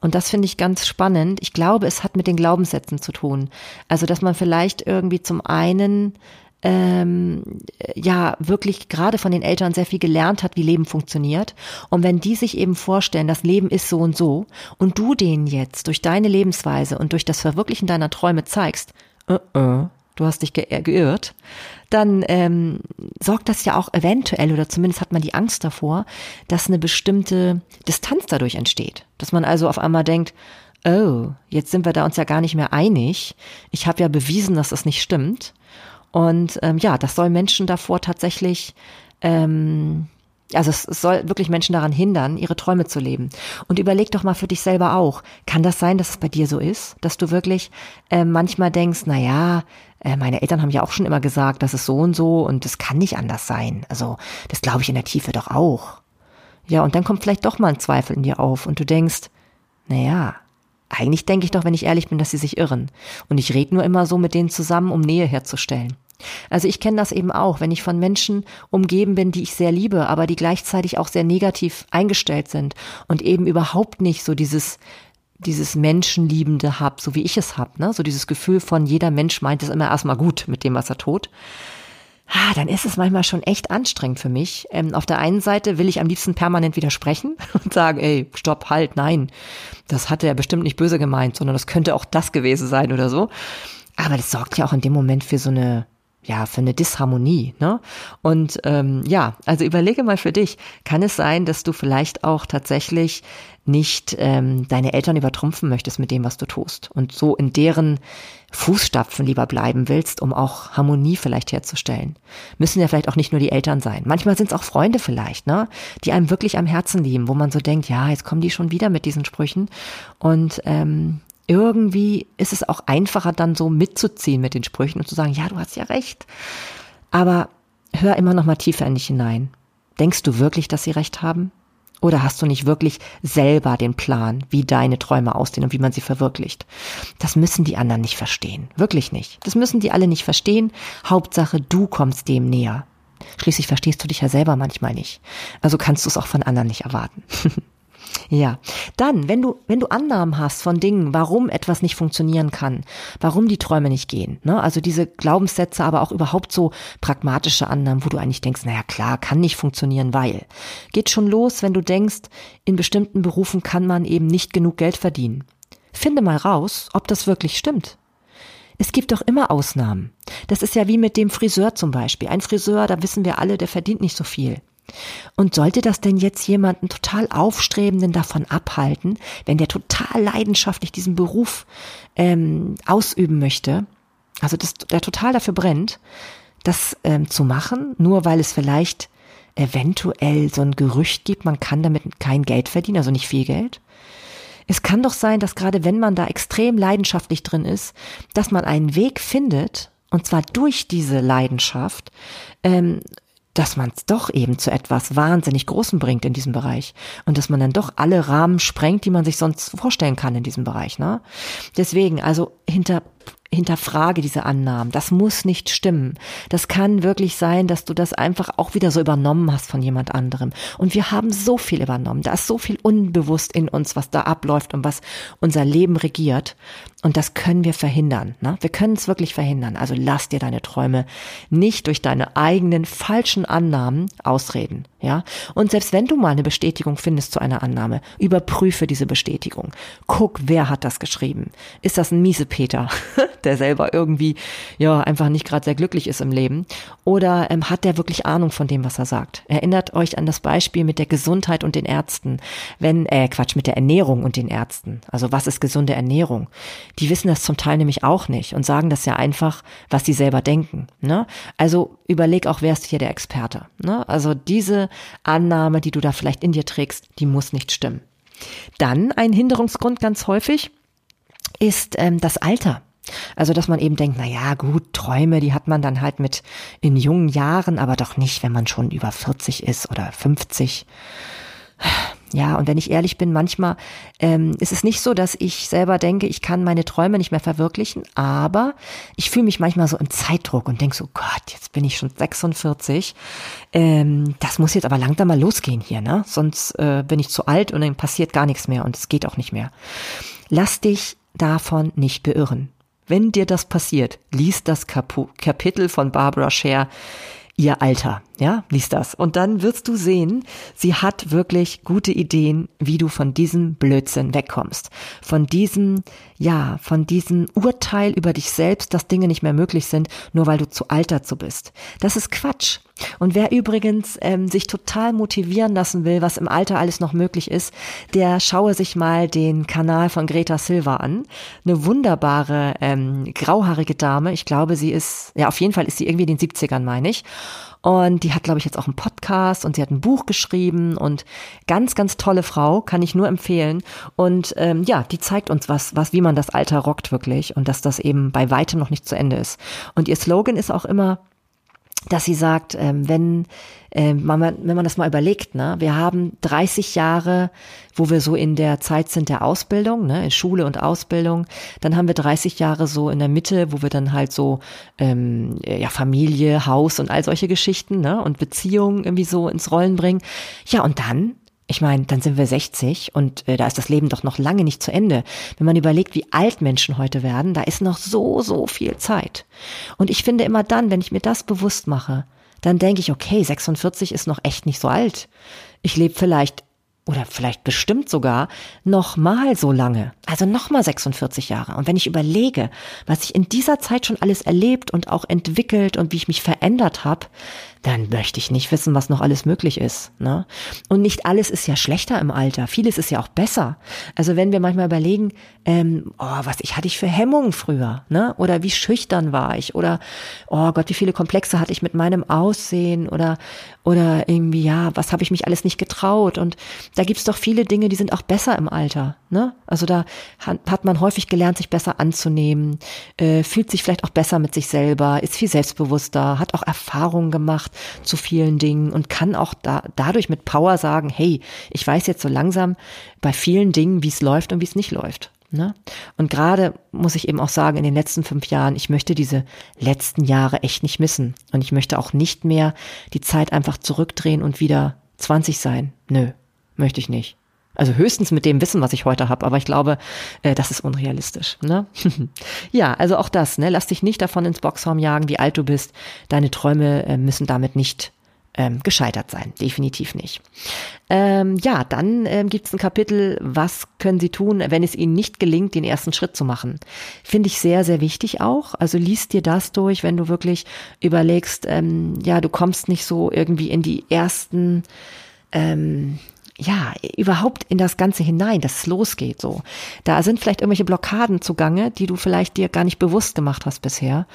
Und das finde ich ganz spannend. Ich glaube, es hat mit den Glaubenssätzen zu tun. Also, dass man vielleicht irgendwie zum einen ähm, ja wirklich gerade von den Eltern sehr viel gelernt hat, wie Leben funktioniert. Und wenn die sich eben vorstellen, das Leben ist so und so, und du denen jetzt durch deine Lebensweise und durch das Verwirklichen deiner Träume zeigst, uh -uh, du hast dich ge geirrt, dann ähm, sorgt das ja auch eventuell, oder zumindest hat man die Angst davor, dass eine bestimmte Distanz dadurch entsteht. Dass man also auf einmal denkt, oh, jetzt sind wir da uns ja gar nicht mehr einig. Ich habe ja bewiesen, dass das nicht stimmt. Und ähm, ja, das soll Menschen davor tatsächlich, ähm, also es, es soll wirklich Menschen daran hindern, ihre Träume zu leben. Und überleg doch mal für dich selber auch, kann das sein, dass es bei dir so ist, dass du wirklich äh, manchmal denkst, na ja, äh, meine Eltern haben ja auch schon immer gesagt, das ist so und so und das kann nicht anders sein. Also das glaube ich in der Tiefe doch auch. Ja, und dann kommt vielleicht doch mal ein Zweifel in dir auf und du denkst, na ja, eigentlich denke ich doch, wenn ich ehrlich bin, dass sie sich irren. Und ich rede nur immer so mit denen zusammen, um Nähe herzustellen. Also ich kenne das eben auch, wenn ich von Menschen umgeben bin, die ich sehr liebe, aber die gleichzeitig auch sehr negativ eingestellt sind und eben überhaupt nicht so dieses dieses Menschenliebende hab, so wie ich es hab, ne? So dieses Gefühl von jeder Mensch meint es immer erstmal gut mit dem, was er tut. Ah, dann ist es manchmal schon echt anstrengend für mich. Ähm, auf der einen Seite will ich am liebsten permanent widersprechen und sagen, ey, stopp, halt, nein, das hatte er bestimmt nicht böse gemeint, sondern das könnte auch das gewesen sein oder so. Aber das sorgt ja auch in dem Moment für so eine ja, für eine Disharmonie. Ne? Und ähm, ja, also überlege mal für dich, kann es sein, dass du vielleicht auch tatsächlich nicht ähm, deine Eltern übertrumpfen möchtest mit dem, was du tust und so in deren Fußstapfen lieber bleiben willst, um auch Harmonie vielleicht herzustellen. Müssen ja vielleicht auch nicht nur die Eltern sein. Manchmal sind es auch Freunde vielleicht, ne, die einem wirklich am Herzen lieben, wo man so denkt, ja, jetzt kommen die schon wieder mit diesen Sprüchen und ähm, irgendwie ist es auch einfacher, dann so mitzuziehen mit den Sprüchen und zu sagen, ja, du hast ja recht. Aber hör immer noch mal tiefer in dich hinein. Denkst du wirklich, dass sie recht haben? Oder hast du nicht wirklich selber den Plan, wie deine Träume aussehen und wie man sie verwirklicht? Das müssen die anderen nicht verstehen. Wirklich nicht. Das müssen die alle nicht verstehen. Hauptsache, du kommst dem näher. Schließlich verstehst du dich ja selber manchmal nicht. Also kannst du es auch von anderen nicht erwarten. Ja, dann, wenn du, wenn du Annahmen hast von Dingen, warum etwas nicht funktionieren kann, warum die Träume nicht gehen, ne? also diese Glaubenssätze, aber auch überhaupt so pragmatische Annahmen, wo du eigentlich denkst, naja klar, kann nicht funktionieren, weil. Geht schon los, wenn du denkst, in bestimmten Berufen kann man eben nicht genug Geld verdienen. Finde mal raus, ob das wirklich stimmt. Es gibt doch immer Ausnahmen. Das ist ja wie mit dem Friseur zum Beispiel. Ein Friseur, da wissen wir alle, der verdient nicht so viel. Und sollte das denn jetzt jemanden total Aufstrebenden davon abhalten, wenn der total leidenschaftlich diesen Beruf ähm, ausüben möchte, also das, der total dafür brennt, das ähm, zu machen, nur weil es vielleicht eventuell so ein Gerücht gibt, man kann damit kein Geld verdienen, also nicht viel Geld? Es kann doch sein, dass gerade wenn man da extrem leidenschaftlich drin ist, dass man einen Weg findet, und zwar durch diese Leidenschaft, ähm, dass man es doch eben zu etwas wahnsinnig Großem bringt in diesem Bereich und dass man dann doch alle Rahmen sprengt, die man sich sonst vorstellen kann in diesem Bereich. Ne? Deswegen, also hinter, hinterfrage diese Annahmen. Das muss nicht stimmen. Das kann wirklich sein, dass du das einfach auch wieder so übernommen hast von jemand anderem. Und wir haben so viel übernommen. Da ist so viel unbewusst in uns, was da abläuft und was unser Leben regiert. Und das können wir verhindern. Ne? Wir können es wirklich verhindern. Also lass dir deine Träume nicht durch deine eigenen falschen Annahmen ausreden. Ja? Und selbst wenn du mal eine Bestätigung findest zu einer Annahme, überprüfe diese Bestätigung. Guck, wer hat das geschrieben? Ist das ein Miesepeter, der selber irgendwie ja einfach nicht gerade sehr glücklich ist im Leben? Oder ähm, hat der wirklich Ahnung von dem, was er sagt? Erinnert euch an das Beispiel mit der Gesundheit und den Ärzten. Wenn, äh, Quatsch, mit der Ernährung und den Ärzten. Also was ist gesunde Ernährung? die wissen das zum Teil nämlich auch nicht und sagen das ja einfach, was sie selber denken. Ne? Also überleg auch, wer ist hier der Experte. Ne? Also diese Annahme, die du da vielleicht in dir trägst, die muss nicht stimmen. Dann ein Hinderungsgrund ganz häufig ist ähm, das Alter. Also, dass man eben denkt, na ja, gut, Träume, die hat man dann halt mit in jungen Jahren, aber doch nicht, wenn man schon über 40 ist oder 50. Ja, und wenn ich ehrlich bin, manchmal ähm, ist es nicht so, dass ich selber denke, ich kann meine Träume nicht mehr verwirklichen, aber ich fühle mich manchmal so im Zeitdruck und denke so, Gott, jetzt bin ich schon 46. Ähm, das muss jetzt aber langsam mal losgehen hier, ne? Sonst äh, bin ich zu alt und dann passiert gar nichts mehr und es geht auch nicht mehr. Lass dich davon nicht beirren. Wenn dir das passiert, lies das Kapitel von Barbara Scher ihr Alter. Ja, lies das. Und dann wirst du sehen, sie hat wirklich gute Ideen, wie du von diesem Blödsinn wegkommst. Von diesem, ja, von diesem Urteil über dich selbst, dass Dinge nicht mehr möglich sind, nur weil du zu alt dazu bist. Das ist Quatsch. Und wer übrigens ähm, sich total motivieren lassen will, was im Alter alles noch möglich ist, der schaue sich mal den Kanal von Greta Silva an. Eine wunderbare, ähm, grauhaarige Dame. Ich glaube, sie ist, ja, auf jeden Fall ist sie irgendwie in den 70ern, meine ich. Und die hat, glaube ich, jetzt auch einen Podcast und sie hat ein Buch geschrieben und ganz, ganz tolle Frau, kann ich nur empfehlen. Und ähm, ja, die zeigt uns was, was, wie man das Alter rockt wirklich und dass das eben bei weitem noch nicht zu Ende ist. Und ihr Slogan ist auch immer, dass sie sagt, ähm, wenn, äh, man, wenn man das mal überlegt, ne, wir haben 30 Jahre, wo wir so in der Zeit sind der Ausbildung, ne, in Schule und Ausbildung, dann haben wir 30 Jahre so in der Mitte, wo wir dann halt so ähm, ja Familie, Haus und all solche Geschichten, ne, und Beziehungen irgendwie so ins Rollen bringen. Ja, und dann ich meine, dann sind wir 60 und äh, da ist das Leben doch noch lange nicht zu Ende. Wenn man überlegt, wie alt Menschen heute werden, da ist noch so, so viel Zeit. Und ich finde immer dann, wenn ich mir das bewusst mache, dann denke ich, okay, 46 ist noch echt nicht so alt. Ich lebe vielleicht oder vielleicht bestimmt sogar noch mal so lange, also noch mal 46 Jahre. Und wenn ich überlege, was ich in dieser Zeit schon alles erlebt und auch entwickelt und wie ich mich verändert habe, dann möchte ich nicht wissen, was noch alles möglich ist. Ne? Und nicht alles ist ja schlechter im Alter. Vieles ist ja auch besser. Also wenn wir manchmal überlegen, ähm, oh, was ich hatte ich für Hemmungen früher, ne? Oder wie schüchtern war ich? Oder oh Gott, wie viele Komplexe hatte ich mit meinem Aussehen? Oder oder irgendwie ja, was habe ich mich alles nicht getraut? Und da gibt's doch viele Dinge, die sind auch besser im Alter. Ne? Also da hat man häufig gelernt, sich besser anzunehmen, äh, fühlt sich vielleicht auch besser mit sich selber, ist viel selbstbewusster, hat auch Erfahrungen gemacht zu vielen Dingen und kann auch da, dadurch mit Power sagen, hey, ich weiß jetzt so langsam bei vielen Dingen, wie es läuft und wie es nicht läuft. Ne? Und gerade muss ich eben auch sagen, in den letzten fünf Jahren, ich möchte diese letzten Jahre echt nicht missen. Und ich möchte auch nicht mehr die Zeit einfach zurückdrehen und wieder 20 sein. Nö, möchte ich nicht. Also höchstens mit dem Wissen, was ich heute habe, aber ich glaube, äh, das ist unrealistisch. Ne? ja, also auch das, ne? Lass dich nicht davon ins Boxhorn jagen, wie alt du bist. Deine Träume äh, müssen damit nicht ähm, gescheitert sein. Definitiv nicht. Ähm, ja, dann ähm, gibt es ein Kapitel, was können Sie tun, wenn es Ihnen nicht gelingt, den ersten Schritt zu machen. Finde ich sehr, sehr wichtig auch. Also liest dir das durch, wenn du wirklich überlegst, ähm, ja, du kommst nicht so irgendwie in die ersten ähm, ja, überhaupt in das Ganze hinein, dass es losgeht so. Da sind vielleicht irgendwelche Blockaden zugange, die du vielleicht dir gar nicht bewusst gemacht hast bisher.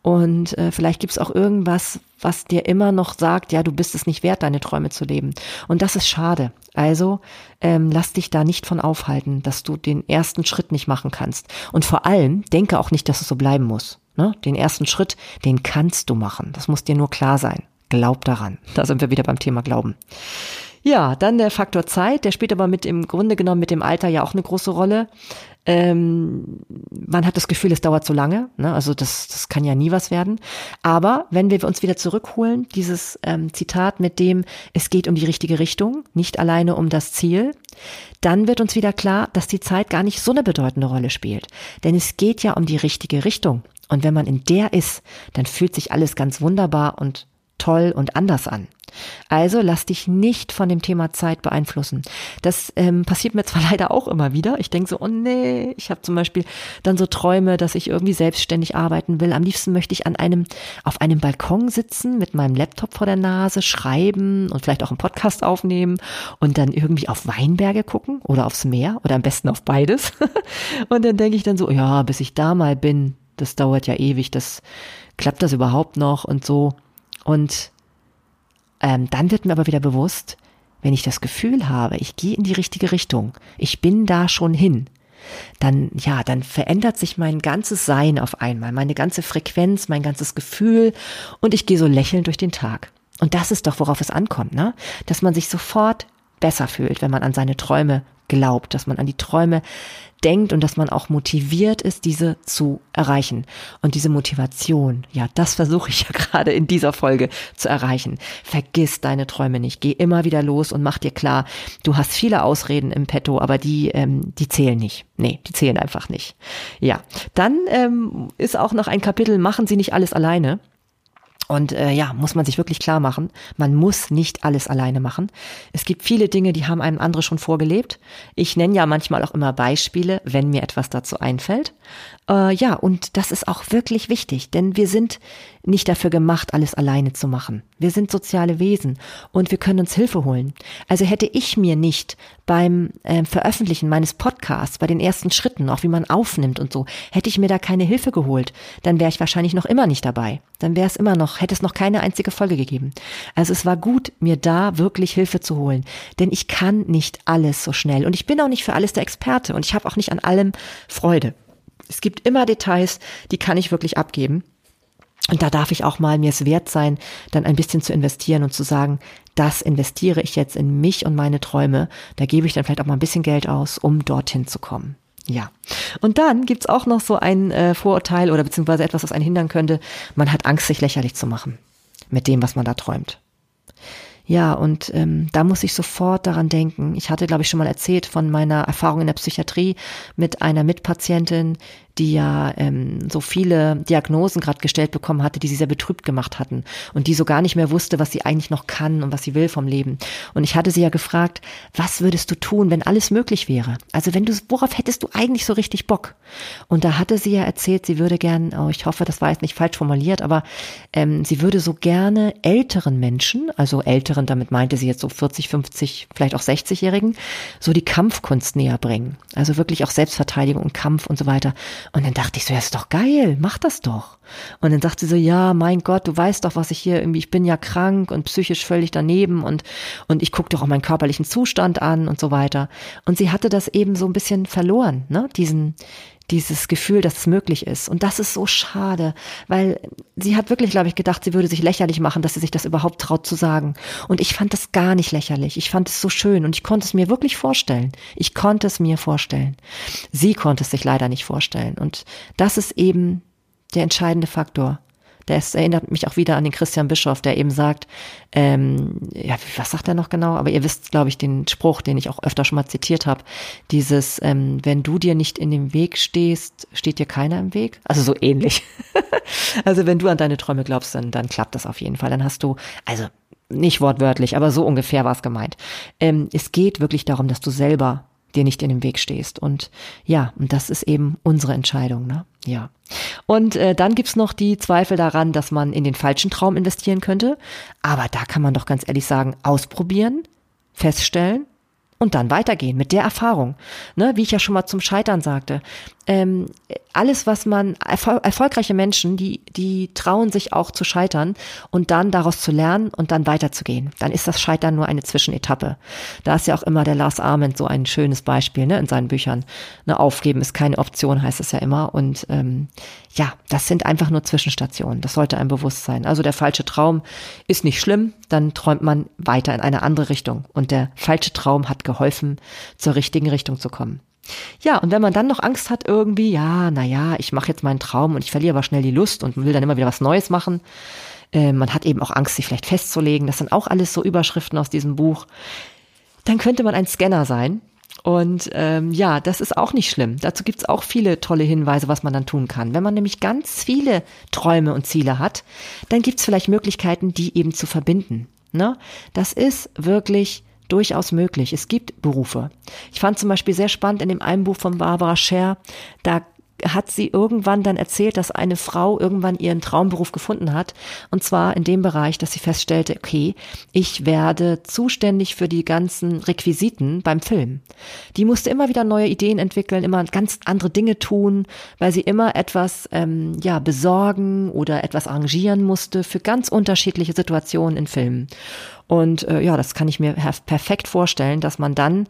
Und äh, vielleicht gibt's auch irgendwas, was dir immer noch sagt, ja, du bist es nicht wert, deine Träume zu leben. Und das ist schade. Also ähm, lass dich da nicht von aufhalten, dass du den ersten Schritt nicht machen kannst. Und vor allem denke auch nicht, dass es so bleiben muss. Ne? Den ersten Schritt, den kannst du machen. Das muss dir nur klar sein. Glaub daran. Da sind wir wieder beim Thema Glauben. Ja, dann der Faktor Zeit, der spielt aber mit im Grunde genommen mit dem Alter ja auch eine große Rolle. Ähm, man hat das Gefühl, es dauert zu lange. Ne? Also das, das kann ja nie was werden. Aber wenn wir uns wieder zurückholen, dieses ähm, Zitat mit dem, es geht um die richtige Richtung, nicht alleine um das Ziel, dann wird uns wieder klar, dass die Zeit gar nicht so eine bedeutende Rolle spielt. Denn es geht ja um die richtige Richtung. Und wenn man in der ist, dann fühlt sich alles ganz wunderbar und toll und anders an. Also lass dich nicht von dem Thema Zeit beeinflussen. Das ähm, passiert mir zwar leider auch immer wieder. Ich denke so, oh nee, ich habe zum Beispiel dann so Träume, dass ich irgendwie selbstständig arbeiten will. Am liebsten möchte ich an einem, auf einem Balkon sitzen, mit meinem Laptop vor der Nase, schreiben und vielleicht auch einen Podcast aufnehmen und dann irgendwie auf Weinberge gucken oder aufs Meer oder am besten auf beides. und dann denke ich dann so, ja, bis ich da mal bin, das dauert ja ewig, das klappt das überhaupt noch und so. Und ähm, dann wird mir aber wieder bewusst, wenn ich das Gefühl habe, ich gehe in die richtige Richtung, ich bin da schon hin, dann, ja, dann verändert sich mein ganzes Sein auf einmal, meine ganze Frequenz, mein ganzes Gefühl und ich gehe so lächelnd durch den Tag. Und das ist doch, worauf es ankommt, ne? Dass man sich sofort besser fühlt, wenn man an seine Träume glaubt, dass man an die Träume denkt und dass man auch motiviert ist, diese zu erreichen. Und diese Motivation, ja, das versuche ich ja gerade in dieser Folge zu erreichen. Vergiss deine Träume nicht. Geh immer wieder los und mach dir klar, du hast viele Ausreden im Petto, aber die, ähm, die zählen nicht. Nee, die zählen einfach nicht. Ja, dann ähm, ist auch noch ein Kapitel, machen Sie nicht alles alleine. Und äh, ja, muss man sich wirklich klar machen, man muss nicht alles alleine machen. Es gibt viele Dinge, die haben einem andere schon vorgelebt. Ich nenne ja manchmal auch immer Beispiele, wenn mir etwas dazu einfällt. Äh, ja, und das ist auch wirklich wichtig, denn wir sind nicht dafür gemacht, alles alleine zu machen. Wir sind soziale Wesen und wir können uns Hilfe holen. Also hätte ich mir nicht beim äh, Veröffentlichen meines Podcasts, bei den ersten Schritten, auch wie man aufnimmt und so, hätte ich mir da keine Hilfe geholt, dann wäre ich wahrscheinlich noch immer nicht dabei. Dann wäre es immer noch, hätte es noch keine einzige Folge gegeben. Also es war gut, mir da wirklich Hilfe zu holen, denn ich kann nicht alles so schnell und ich bin auch nicht für alles der Experte und ich habe auch nicht an allem Freude. Es gibt immer Details, die kann ich wirklich abgeben. Und da darf ich auch mal mir es wert sein, dann ein bisschen zu investieren und zu sagen, das investiere ich jetzt in mich und meine Träume. Da gebe ich dann vielleicht auch mal ein bisschen Geld aus, um dorthin zu kommen. Ja. Und dann gibt's auch noch so ein äh, Vorurteil oder beziehungsweise etwas, was einen hindern könnte. Man hat Angst, sich lächerlich zu machen mit dem, was man da träumt. Ja, und ähm, da muss ich sofort daran denken. Ich hatte, glaube ich, schon mal erzählt von meiner Erfahrung in der Psychiatrie mit einer Mitpatientin, die ja ähm, so viele Diagnosen gerade gestellt bekommen hatte, die sie sehr betrübt gemacht hatten und die so gar nicht mehr wusste, was sie eigentlich noch kann und was sie will vom Leben. Und ich hatte sie ja gefragt, was würdest du tun, wenn alles möglich wäre? Also wenn du, worauf hättest du eigentlich so richtig Bock? Und da hatte sie ja erzählt, sie würde gern, oh, ich hoffe, das war jetzt nicht falsch formuliert, aber ähm, sie würde so gerne älteren Menschen, also älteren, damit meinte sie jetzt so 40, 50, vielleicht auch 60-Jährigen, so die Kampfkunst näher bringen. Also wirklich auch Selbstverteidigung und Kampf und so weiter. Und dann dachte ich so, ja, ist doch geil, mach das doch. Und dann sagte sie so, ja, mein Gott, du weißt doch, was ich hier irgendwie, ich bin ja krank und psychisch völlig daneben und, und ich gucke doch auch meinen körperlichen Zustand an und so weiter. Und sie hatte das eben so ein bisschen verloren, ne, diesen, dieses Gefühl, dass es möglich ist. Und das ist so schade, weil sie hat wirklich, glaube ich, gedacht, sie würde sich lächerlich machen, dass sie sich das überhaupt traut zu sagen. Und ich fand das gar nicht lächerlich. Ich fand es so schön und ich konnte es mir wirklich vorstellen. Ich konnte es mir vorstellen. Sie konnte es sich leider nicht vorstellen. Und das ist eben der entscheidende Faktor. Das erinnert mich auch wieder an den Christian Bischof, der eben sagt, ähm, ja, was sagt er noch genau? Aber ihr wisst, glaube ich, den Spruch, den ich auch öfter schon mal zitiert habe. Dieses, ähm, wenn du dir nicht in dem Weg stehst, steht dir keiner im Weg. Also so ähnlich. also wenn du an deine Träume glaubst, dann, dann klappt das auf jeden Fall. Dann hast du, also nicht wortwörtlich, aber so ungefähr war es gemeint. Ähm, es geht wirklich darum, dass du selber dir nicht in den Weg stehst. Und ja, und das ist eben unsere Entscheidung, ne? Ja. Und äh, dann gibt's noch die Zweifel daran, dass man in den falschen Traum investieren könnte. Aber da kann man doch ganz ehrlich sagen, ausprobieren, feststellen und dann weitergehen mit der Erfahrung. Ne, wie ich ja schon mal zum Scheitern sagte. Ähm, alles, was man, erfol erfolgreiche Menschen, die, die trauen sich auch zu scheitern und dann daraus zu lernen und dann weiterzugehen. Dann ist das Scheitern nur eine Zwischenetappe. Da ist ja auch immer der Lars Arment so ein schönes Beispiel ne, in seinen Büchern. Ne, aufgeben ist keine Option, heißt es ja immer. Und ähm, ja, das sind einfach nur Zwischenstationen. Das sollte einem bewusst sein. Also der falsche Traum ist nicht schlimm, dann träumt man weiter in eine andere Richtung. Und der falsche Traum hat geholfen, zur richtigen Richtung zu kommen. Ja, und wenn man dann noch Angst hat irgendwie, ja, na ja, ich mache jetzt meinen Traum und ich verliere aber schnell die Lust und will dann immer wieder was Neues machen. Äh, man hat eben auch Angst, sich vielleicht festzulegen. Das sind auch alles so Überschriften aus diesem Buch. Dann könnte man ein Scanner sein. Und ähm, ja, das ist auch nicht schlimm. Dazu gibt's auch viele tolle Hinweise, was man dann tun kann. Wenn man nämlich ganz viele Träume und Ziele hat, dann gibt's vielleicht Möglichkeiten, die eben zu verbinden. Ne? Das ist wirklich durchaus möglich. Es gibt Berufe. Ich fand zum Beispiel sehr spannend in dem einen Buch von Barbara Scher, da hat sie irgendwann dann erzählt, dass eine Frau irgendwann ihren Traumberuf gefunden hat. Und zwar in dem Bereich, dass sie feststellte, okay, ich werde zuständig für die ganzen Requisiten beim Film. Die musste immer wieder neue Ideen entwickeln, immer ganz andere Dinge tun, weil sie immer etwas ähm, ja besorgen oder etwas arrangieren musste für ganz unterschiedliche Situationen in Filmen. Und äh, ja, das kann ich mir perfekt vorstellen, dass man dann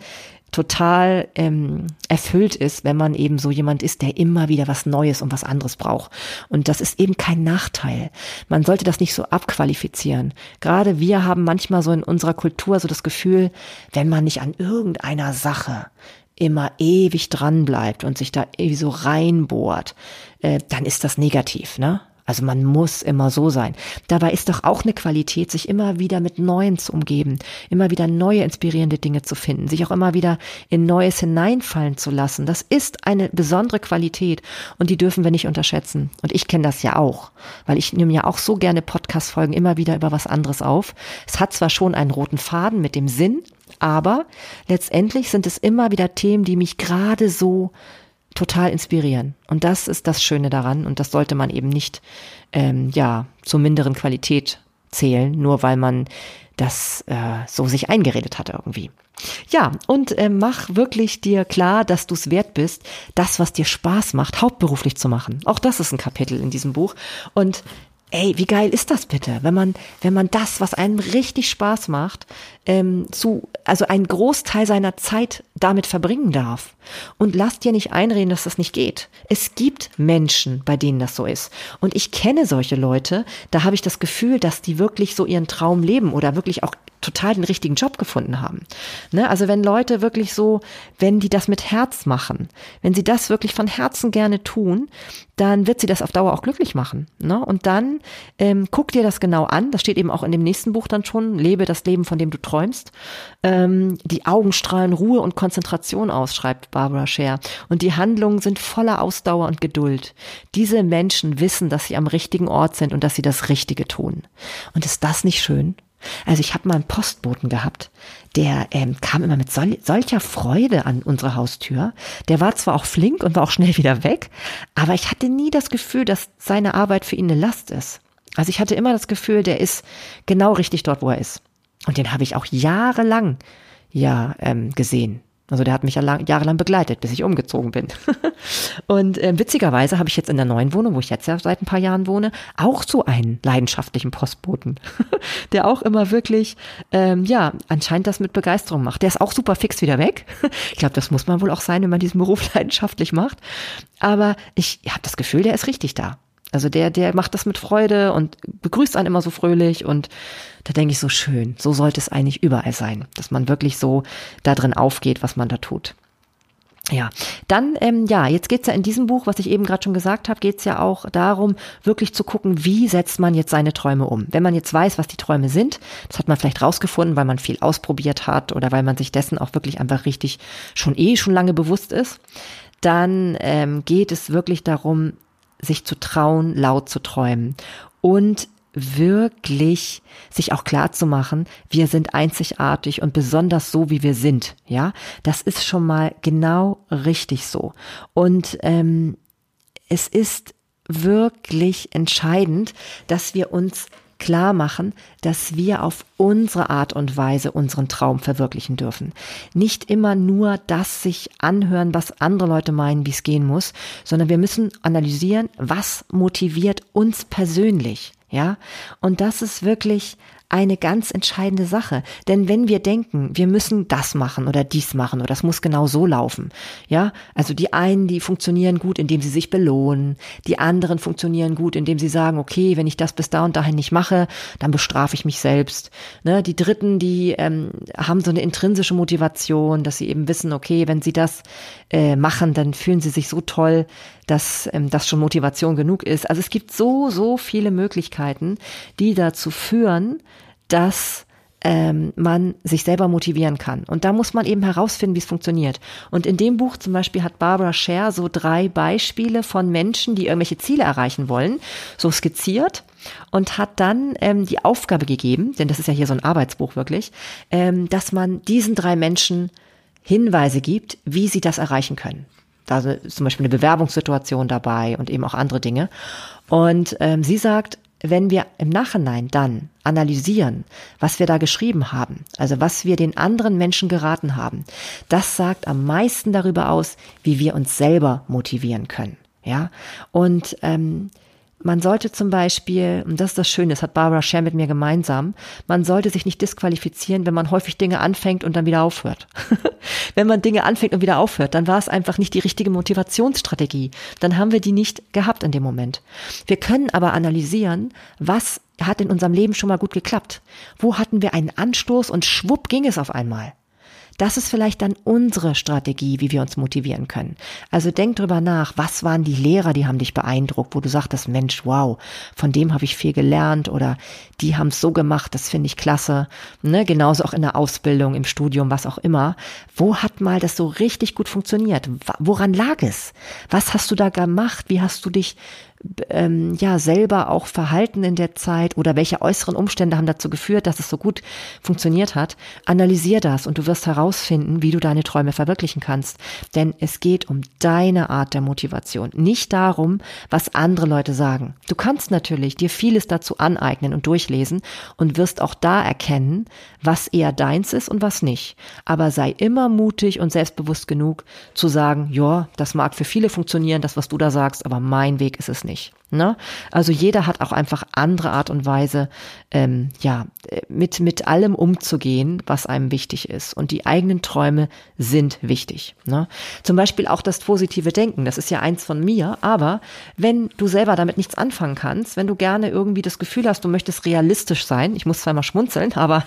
total ähm, erfüllt ist, wenn man eben so jemand ist, der immer wieder was Neues und was anderes braucht. Und das ist eben kein Nachteil. Man sollte das nicht so abqualifizieren. Gerade wir haben manchmal so in unserer Kultur so das Gefühl, wenn man nicht an irgendeiner Sache immer ewig dran bleibt und sich da irgendwie so reinbohrt, äh, dann ist das negativ, ne? Also man muss immer so sein. Dabei ist doch auch eine Qualität, sich immer wieder mit Neuen zu umgeben, immer wieder neue inspirierende Dinge zu finden, sich auch immer wieder in Neues hineinfallen zu lassen. Das ist eine besondere Qualität und die dürfen wir nicht unterschätzen. Und ich kenne das ja auch, weil ich nehme ja auch so gerne Podcast-Folgen immer wieder über was anderes auf. Es hat zwar schon einen roten Faden mit dem Sinn, aber letztendlich sind es immer wieder Themen, die mich gerade so total inspirieren. Und das ist das Schöne daran. Und das sollte man eben nicht, ähm, ja, zur minderen Qualität zählen, nur weil man das äh, so sich eingeredet hat irgendwie. Ja, und äh, mach wirklich dir klar, dass du es wert bist, das, was dir Spaß macht, hauptberuflich zu machen. Auch das ist ein Kapitel in diesem Buch. Und Ey, wie geil ist das bitte, wenn man, wenn man das, was einem richtig Spaß macht, ähm, zu, also einen Großteil seiner Zeit damit verbringen darf. Und lasst dir nicht einreden, dass das nicht geht. Es gibt Menschen, bei denen das so ist. Und ich kenne solche Leute, da habe ich das Gefühl, dass die wirklich so ihren Traum leben oder wirklich auch total den richtigen Job gefunden haben. Ne? Also wenn Leute wirklich so, wenn die das mit Herz machen, wenn sie das wirklich von Herzen gerne tun, dann wird sie das auf Dauer auch glücklich machen. Ne? Und dann ähm, guck dir das genau an. Das steht eben auch in dem nächsten Buch dann schon. Lebe das Leben, von dem du träumst. Ähm, die Augen strahlen Ruhe und Konzentration aus, schreibt Barbara Scher. Und die Handlungen sind voller Ausdauer und Geduld. Diese Menschen wissen, dass sie am richtigen Ort sind und dass sie das Richtige tun. Und ist das nicht schön? Also ich habe mal einen Postboten gehabt, der ähm, kam immer mit sol solcher Freude an unsere Haustür. Der war zwar auch flink und war auch schnell wieder weg, aber ich hatte nie das Gefühl, dass seine Arbeit für ihn eine Last ist. Also ich hatte immer das Gefühl, der ist genau richtig dort, wo er ist. Und den habe ich auch jahrelang ja ähm, gesehen. Also der hat mich ja lang, jahrelang begleitet, bis ich umgezogen bin. und äh, witzigerweise habe ich jetzt in der neuen Wohnung, wo ich jetzt ja seit ein paar Jahren wohne, auch so einen leidenschaftlichen Postboten, der auch immer wirklich, ähm, ja, anscheinend das mit Begeisterung macht. Der ist auch super fix wieder weg. ich glaube, das muss man wohl auch sein, wenn man diesen Beruf leidenschaftlich macht. Aber ich habe das Gefühl, der ist richtig da. Also der, der macht das mit Freude und begrüßt einen immer so fröhlich und da denke ich so schön, so sollte es eigentlich überall sein, dass man wirklich so da drin aufgeht, was man da tut. Ja, dann, ähm, ja, jetzt geht's ja in diesem Buch, was ich eben gerade schon gesagt habe, geht's ja auch darum, wirklich zu gucken, wie setzt man jetzt seine Träume um. Wenn man jetzt weiß, was die Träume sind, das hat man vielleicht rausgefunden, weil man viel ausprobiert hat oder weil man sich dessen auch wirklich einfach richtig schon eh schon lange bewusst ist, dann ähm, geht es wirklich darum, sich zu trauen, laut zu träumen und wirklich sich auch klar zu machen, wir sind einzigartig und besonders so, wie wir sind. Ja, das ist schon mal genau richtig so. Und ähm, es ist wirklich entscheidend, dass wir uns klar machen, dass wir auf unsere Art und Weise unseren Traum verwirklichen dürfen. Nicht immer nur das sich anhören, was andere Leute meinen, wie es gehen muss, sondern wir müssen analysieren, was motiviert uns persönlich. Ja, und das ist wirklich eine ganz entscheidende Sache. Denn wenn wir denken, wir müssen das machen oder dies machen oder das muss genau so laufen, ja, also die einen, die funktionieren gut, indem sie sich belohnen, die anderen funktionieren gut, indem sie sagen, okay, wenn ich das bis da und dahin nicht mache, dann bestrafe ich mich selbst. Ne? Die Dritten, die ähm, haben so eine intrinsische Motivation, dass sie eben wissen, okay, wenn sie das äh, machen, dann fühlen sie sich so toll, dass ähm, das schon Motivation genug ist. Also es gibt so, so viele Möglichkeiten, die dazu führen, dass ähm, man sich selber motivieren kann. Und da muss man eben herausfinden, wie es funktioniert. Und in dem Buch zum Beispiel hat Barbara Scher so drei Beispiele von Menschen, die irgendwelche Ziele erreichen wollen, so skizziert und hat dann ähm, die Aufgabe gegeben, denn das ist ja hier so ein Arbeitsbuch wirklich, ähm, dass man diesen drei Menschen Hinweise gibt, wie sie das erreichen können. Da ist zum Beispiel eine Bewerbungssituation dabei und eben auch andere Dinge. Und ähm, sie sagt, wenn wir im Nachhinein dann analysieren, was wir da geschrieben haben, also was wir den anderen Menschen geraten haben, das sagt am meisten darüber aus, wie wir uns selber motivieren können. Ja, und ähm, man sollte zum Beispiel, und das ist das Schöne, das hat Barbara Scher mit mir gemeinsam, man sollte sich nicht disqualifizieren, wenn man häufig Dinge anfängt und dann wieder aufhört. wenn man Dinge anfängt und wieder aufhört, dann war es einfach nicht die richtige Motivationsstrategie. Dann haben wir die nicht gehabt in dem Moment. Wir können aber analysieren, was hat in unserem Leben schon mal gut geklappt? Wo hatten wir einen Anstoß und schwupp ging es auf einmal? Das ist vielleicht dann unsere Strategie, wie wir uns motivieren können. Also denk drüber nach, was waren die Lehrer, die haben dich beeindruckt, wo du sagtest, Mensch, wow, von dem habe ich viel gelernt oder die haben es so gemacht, das finde ich klasse. Ne? Genauso auch in der Ausbildung, im Studium, was auch immer. Wo hat mal das so richtig gut funktioniert? Woran lag es? Was hast du da gemacht? Wie hast du dich ähm, ja selber auch verhalten in der Zeit oder welche äußeren Umstände haben dazu geführt, dass es so gut funktioniert hat, analysier das und du wirst herausfinden, wie du deine Träume verwirklichen kannst. Denn es geht um deine Art der Motivation, nicht darum, was andere Leute sagen. Du kannst natürlich dir vieles dazu aneignen und durchlesen und wirst auch da erkennen, was eher deins ist und was nicht. Aber sei immer mutig und selbstbewusst genug zu sagen, ja, das mag für viele funktionieren, das, was du da sagst, aber mein Weg ist es nicht nicht. Ne? Also jeder hat auch einfach andere Art und Weise, ähm, ja, mit, mit allem umzugehen, was einem wichtig ist. Und die eigenen Träume sind wichtig. Ne? Zum Beispiel auch das positive Denken, das ist ja eins von mir, aber wenn du selber damit nichts anfangen kannst, wenn du gerne irgendwie das Gefühl hast, du möchtest realistisch sein, ich muss zwar mal schmunzeln, aber,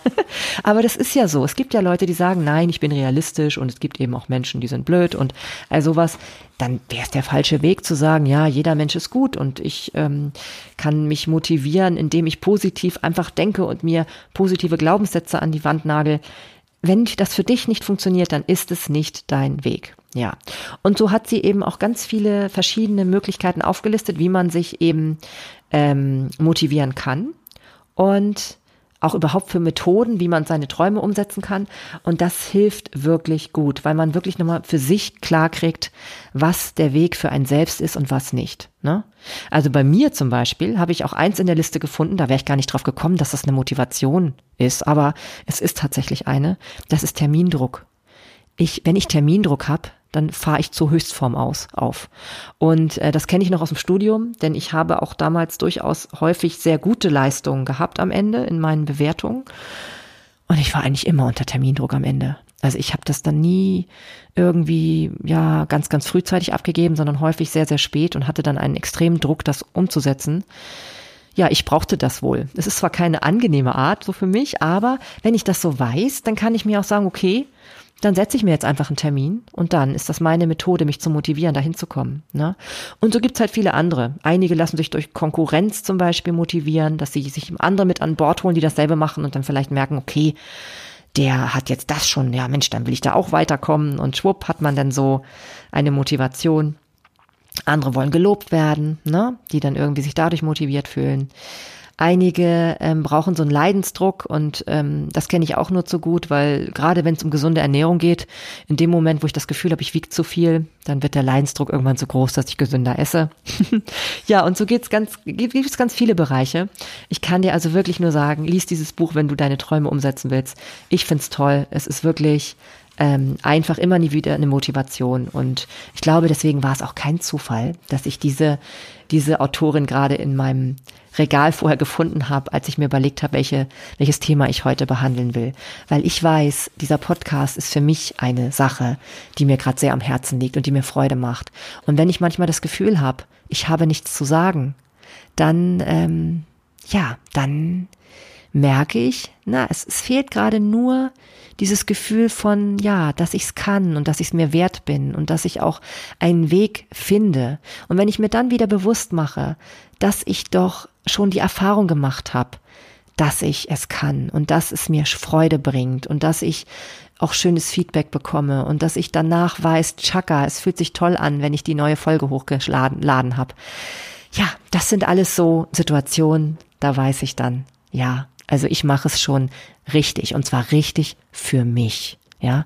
aber das ist ja so. Es gibt ja Leute, die sagen, nein, ich bin realistisch und es gibt eben auch Menschen, die sind blöd und all sowas dann wäre es der falsche Weg zu sagen, ja, jeder Mensch ist gut und ich ähm, kann mich motivieren, indem ich positiv einfach denke und mir positive Glaubenssätze an die Wand nagel. Wenn das für dich nicht funktioniert, dann ist es nicht dein Weg. Ja. Und so hat sie eben auch ganz viele verschiedene Möglichkeiten aufgelistet, wie man sich eben ähm, motivieren kann. Und auch überhaupt für Methoden, wie man seine Träume umsetzen kann. Und das hilft wirklich gut, weil man wirklich nochmal für sich klar kriegt, was der Weg für ein selbst ist und was nicht. Ne? Also bei mir zum Beispiel habe ich auch eins in der Liste gefunden, da wäre ich gar nicht drauf gekommen, dass das eine Motivation ist, aber es ist tatsächlich eine. Das ist Termindruck. Ich, wenn ich Termindruck habe, dann fahre ich zur Höchstform aus auf. Und äh, das kenne ich noch aus dem Studium, denn ich habe auch damals durchaus häufig sehr gute Leistungen gehabt am Ende in meinen Bewertungen. Und ich war eigentlich immer unter Termindruck am Ende. Also ich habe das dann nie irgendwie ja ganz ganz frühzeitig abgegeben, sondern häufig sehr sehr spät und hatte dann einen extremen Druck, das umzusetzen. Ja, ich brauchte das wohl. Es ist zwar keine angenehme Art so für mich, aber wenn ich das so weiß, dann kann ich mir auch sagen, okay, dann setze ich mir jetzt einfach einen Termin und dann ist das meine Methode, mich zu motivieren, dahin zu kommen. Ne? Und so gibt's halt viele andere. Einige lassen sich durch Konkurrenz zum Beispiel motivieren, dass sie sich andere mit an Bord holen, die dasselbe machen und dann vielleicht merken, okay, der hat jetzt das schon, ja Mensch, dann will ich da auch weiterkommen und schwupp hat man dann so eine Motivation. Andere wollen gelobt werden, ne? die dann irgendwie sich dadurch motiviert fühlen. Einige ähm, brauchen so einen Leidensdruck und ähm, das kenne ich auch nur zu gut, weil gerade wenn es um gesunde Ernährung geht, in dem Moment, wo ich das Gefühl habe, ich wiege zu viel, dann wird der Leidensdruck irgendwann so groß, dass ich gesünder esse. ja, und so geht's ganz, gibt es ganz viele Bereiche. Ich kann dir also wirklich nur sagen, lies dieses Buch, wenn du deine Träume umsetzen willst. Ich find's toll. Es ist wirklich ähm, einfach immer nie wieder eine Motivation. Und ich glaube, deswegen war es auch kein Zufall, dass ich diese, diese Autorin gerade in meinem Regal vorher gefunden habe, als ich mir überlegt habe, welche, welches Thema ich heute behandeln will. Weil ich weiß, dieser Podcast ist für mich eine Sache, die mir gerade sehr am Herzen liegt und die mir Freude macht. Und wenn ich manchmal das Gefühl habe, ich habe nichts zu sagen, dann, ähm, ja, dann merke ich, na, es, es fehlt gerade nur dieses Gefühl von, ja, dass ich es kann und dass ich es mir wert bin und dass ich auch einen Weg finde. Und wenn ich mir dann wieder bewusst mache, dass ich doch schon die Erfahrung gemacht habe, dass ich es kann und dass es mir Freude bringt und dass ich auch schönes Feedback bekomme und dass ich danach weiß, tschakka, es fühlt sich toll an, wenn ich die neue Folge hochgeladen habe. Ja, das sind alles so Situationen, da weiß ich dann, ja, also ich mache es schon richtig und zwar richtig für mich. Ja.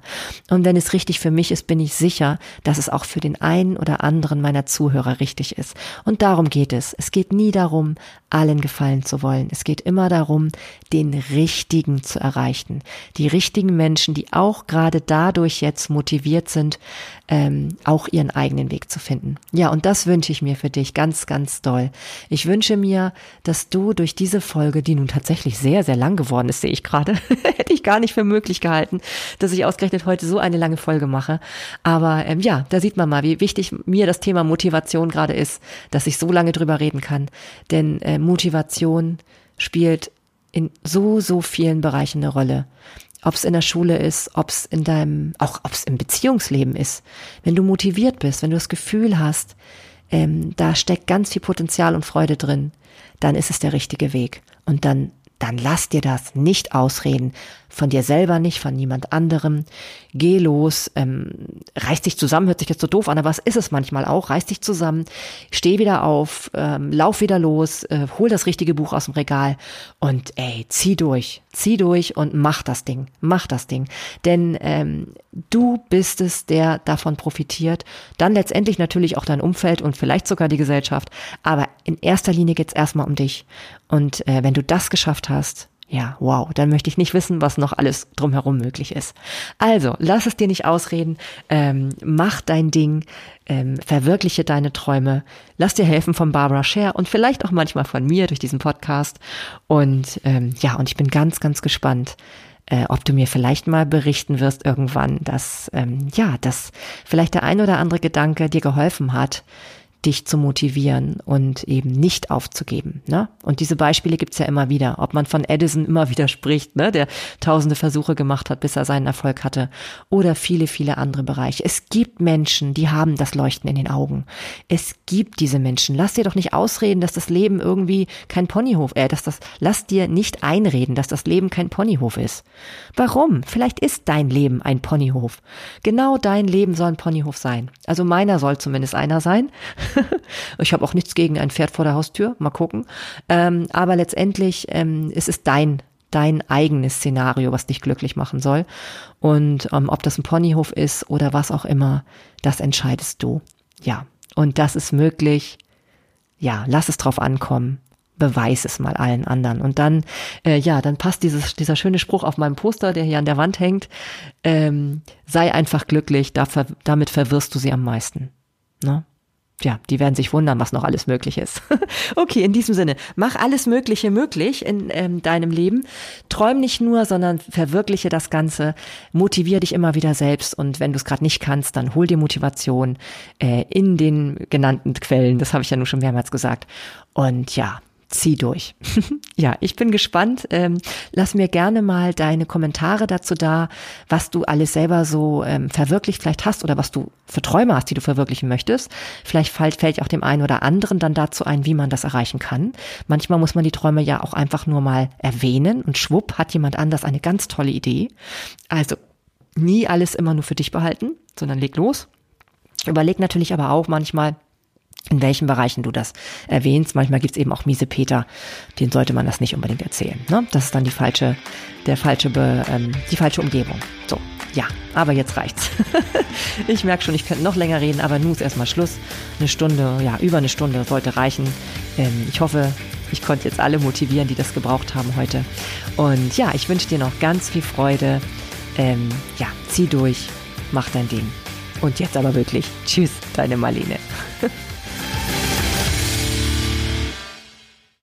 Und wenn es richtig für mich ist, bin ich sicher, dass es auch für den einen oder anderen meiner Zuhörer richtig ist. Und darum geht es. Es geht nie darum, allen gefallen zu wollen. Es geht immer darum, den richtigen zu erreichen. Die richtigen Menschen, die auch gerade dadurch jetzt motiviert sind, ähm, auch ihren eigenen Weg zu finden. Ja, und das wünsche ich mir für dich ganz, ganz doll. Ich wünsche mir, dass du durch diese Folge, die nun tatsächlich sehr, sehr lang geworden ist, sehe ich gerade, hätte ich gar nicht für möglich gehalten, dass ich ausgerechnet heute so eine lange Folge mache. Aber ähm, ja, da sieht man mal, wie wichtig mir das Thema Motivation gerade ist, dass ich so lange drüber reden kann. Denn äh, Motivation spielt in so, so vielen Bereichen eine Rolle ob es in der Schule ist, ob es in deinem, auch ob es im Beziehungsleben ist. Wenn du motiviert bist, wenn du das Gefühl hast, ähm, da steckt ganz viel Potenzial und Freude drin, dann ist es der richtige Weg. Und dann, dann lass dir das nicht ausreden von dir selber nicht, von niemand anderem. Geh los, ähm, reiß dich zusammen, hört sich jetzt so doof an, aber was ist es manchmal auch? Reiß dich zusammen, steh wieder auf, ähm, lauf wieder los, äh, hol das richtige Buch aus dem Regal und ey, zieh durch, zieh durch und mach das Ding, mach das Ding. Denn ähm, du bist es, der davon profitiert. Dann letztendlich natürlich auch dein Umfeld und vielleicht sogar die Gesellschaft. Aber in erster Linie geht's erstmal um dich. Und äh, wenn du das geschafft hast, ja, wow, dann möchte ich nicht wissen, was noch alles drumherum möglich ist. Also, lass es dir nicht ausreden, ähm, mach dein Ding, ähm, verwirkliche deine Träume, lass dir helfen von Barbara Scher und vielleicht auch manchmal von mir durch diesen Podcast. Und ähm, ja, und ich bin ganz, ganz gespannt, äh, ob du mir vielleicht mal berichten wirst irgendwann, dass ähm, ja, dass vielleicht der ein oder andere Gedanke dir geholfen hat, dich zu motivieren und eben nicht aufzugeben. Ne? Und diese Beispiele gibt's ja immer wieder. Ob man von Edison immer wieder spricht, ne? der tausende Versuche gemacht hat, bis er seinen Erfolg hatte. Oder viele, viele andere Bereiche. Es gibt Menschen, die haben das Leuchten in den Augen. Es gibt diese Menschen. Lass dir doch nicht ausreden, dass das Leben irgendwie kein Ponyhof, äh, dass das, lass dir nicht einreden, dass das Leben kein Ponyhof ist. Warum? Vielleicht ist dein Leben ein Ponyhof. Genau dein Leben soll ein Ponyhof sein. Also meiner soll zumindest einer sein. ich habe auch nichts gegen ein Pferd vor der Haustür, mal gucken. Ähm, aber letztendlich ähm, ist es dein dein eigenes Szenario, was dich glücklich machen soll. Und ähm, ob das ein Ponyhof ist oder was auch immer, das entscheidest du. Ja, und das ist möglich. Ja, lass es drauf ankommen. Beweis es mal allen anderen. Und dann, äh, ja, dann passt dieses, dieser schöne Spruch auf meinem Poster, der hier an der Wand hängt. Ähm, sei einfach glücklich, da, damit verwirrst du sie am meisten. Ne? Ja, die werden sich wundern, was noch alles möglich ist. okay, in diesem Sinne, mach alles Mögliche möglich in ähm, deinem Leben. Träum nicht nur, sondern verwirkliche das Ganze. Motivier dich immer wieder selbst und wenn du es gerade nicht kannst, dann hol dir Motivation äh, in den genannten Quellen. Das habe ich ja nun schon mehrmals gesagt. Und ja, zieh durch. ja, ich bin gespannt. Ähm, lass mir gerne mal deine Kommentare dazu da, was du alles selber so ähm, verwirklicht vielleicht hast oder was du für Träume hast, die du verwirklichen möchtest. Vielleicht fällt, fällt auch dem einen oder anderen dann dazu ein, wie man das erreichen kann. Manchmal muss man die Träume ja auch einfach nur mal erwähnen und schwupp hat jemand anders eine ganz tolle Idee. Also nie alles immer nur für dich behalten, sondern leg los. Überleg natürlich aber auch manchmal, in welchen Bereichen du das erwähnst. Manchmal gibt's eben auch miese Peter, den sollte man das nicht unbedingt erzählen. Ne? Das ist dann die falsche, der falsche, Be, ähm, die falsche Umgebung. So, ja, aber jetzt reicht's. ich merke schon, ich könnte noch länger reden, aber nun ist erstmal Schluss. Eine Stunde, ja, über eine Stunde sollte reichen. Ähm, ich hoffe, ich konnte jetzt alle motivieren, die das gebraucht haben heute. Und ja, ich wünsche dir noch ganz viel Freude ähm, ja, zieh durch, mach dein Ding. Und jetzt aber wirklich, tschüss, deine Marlene.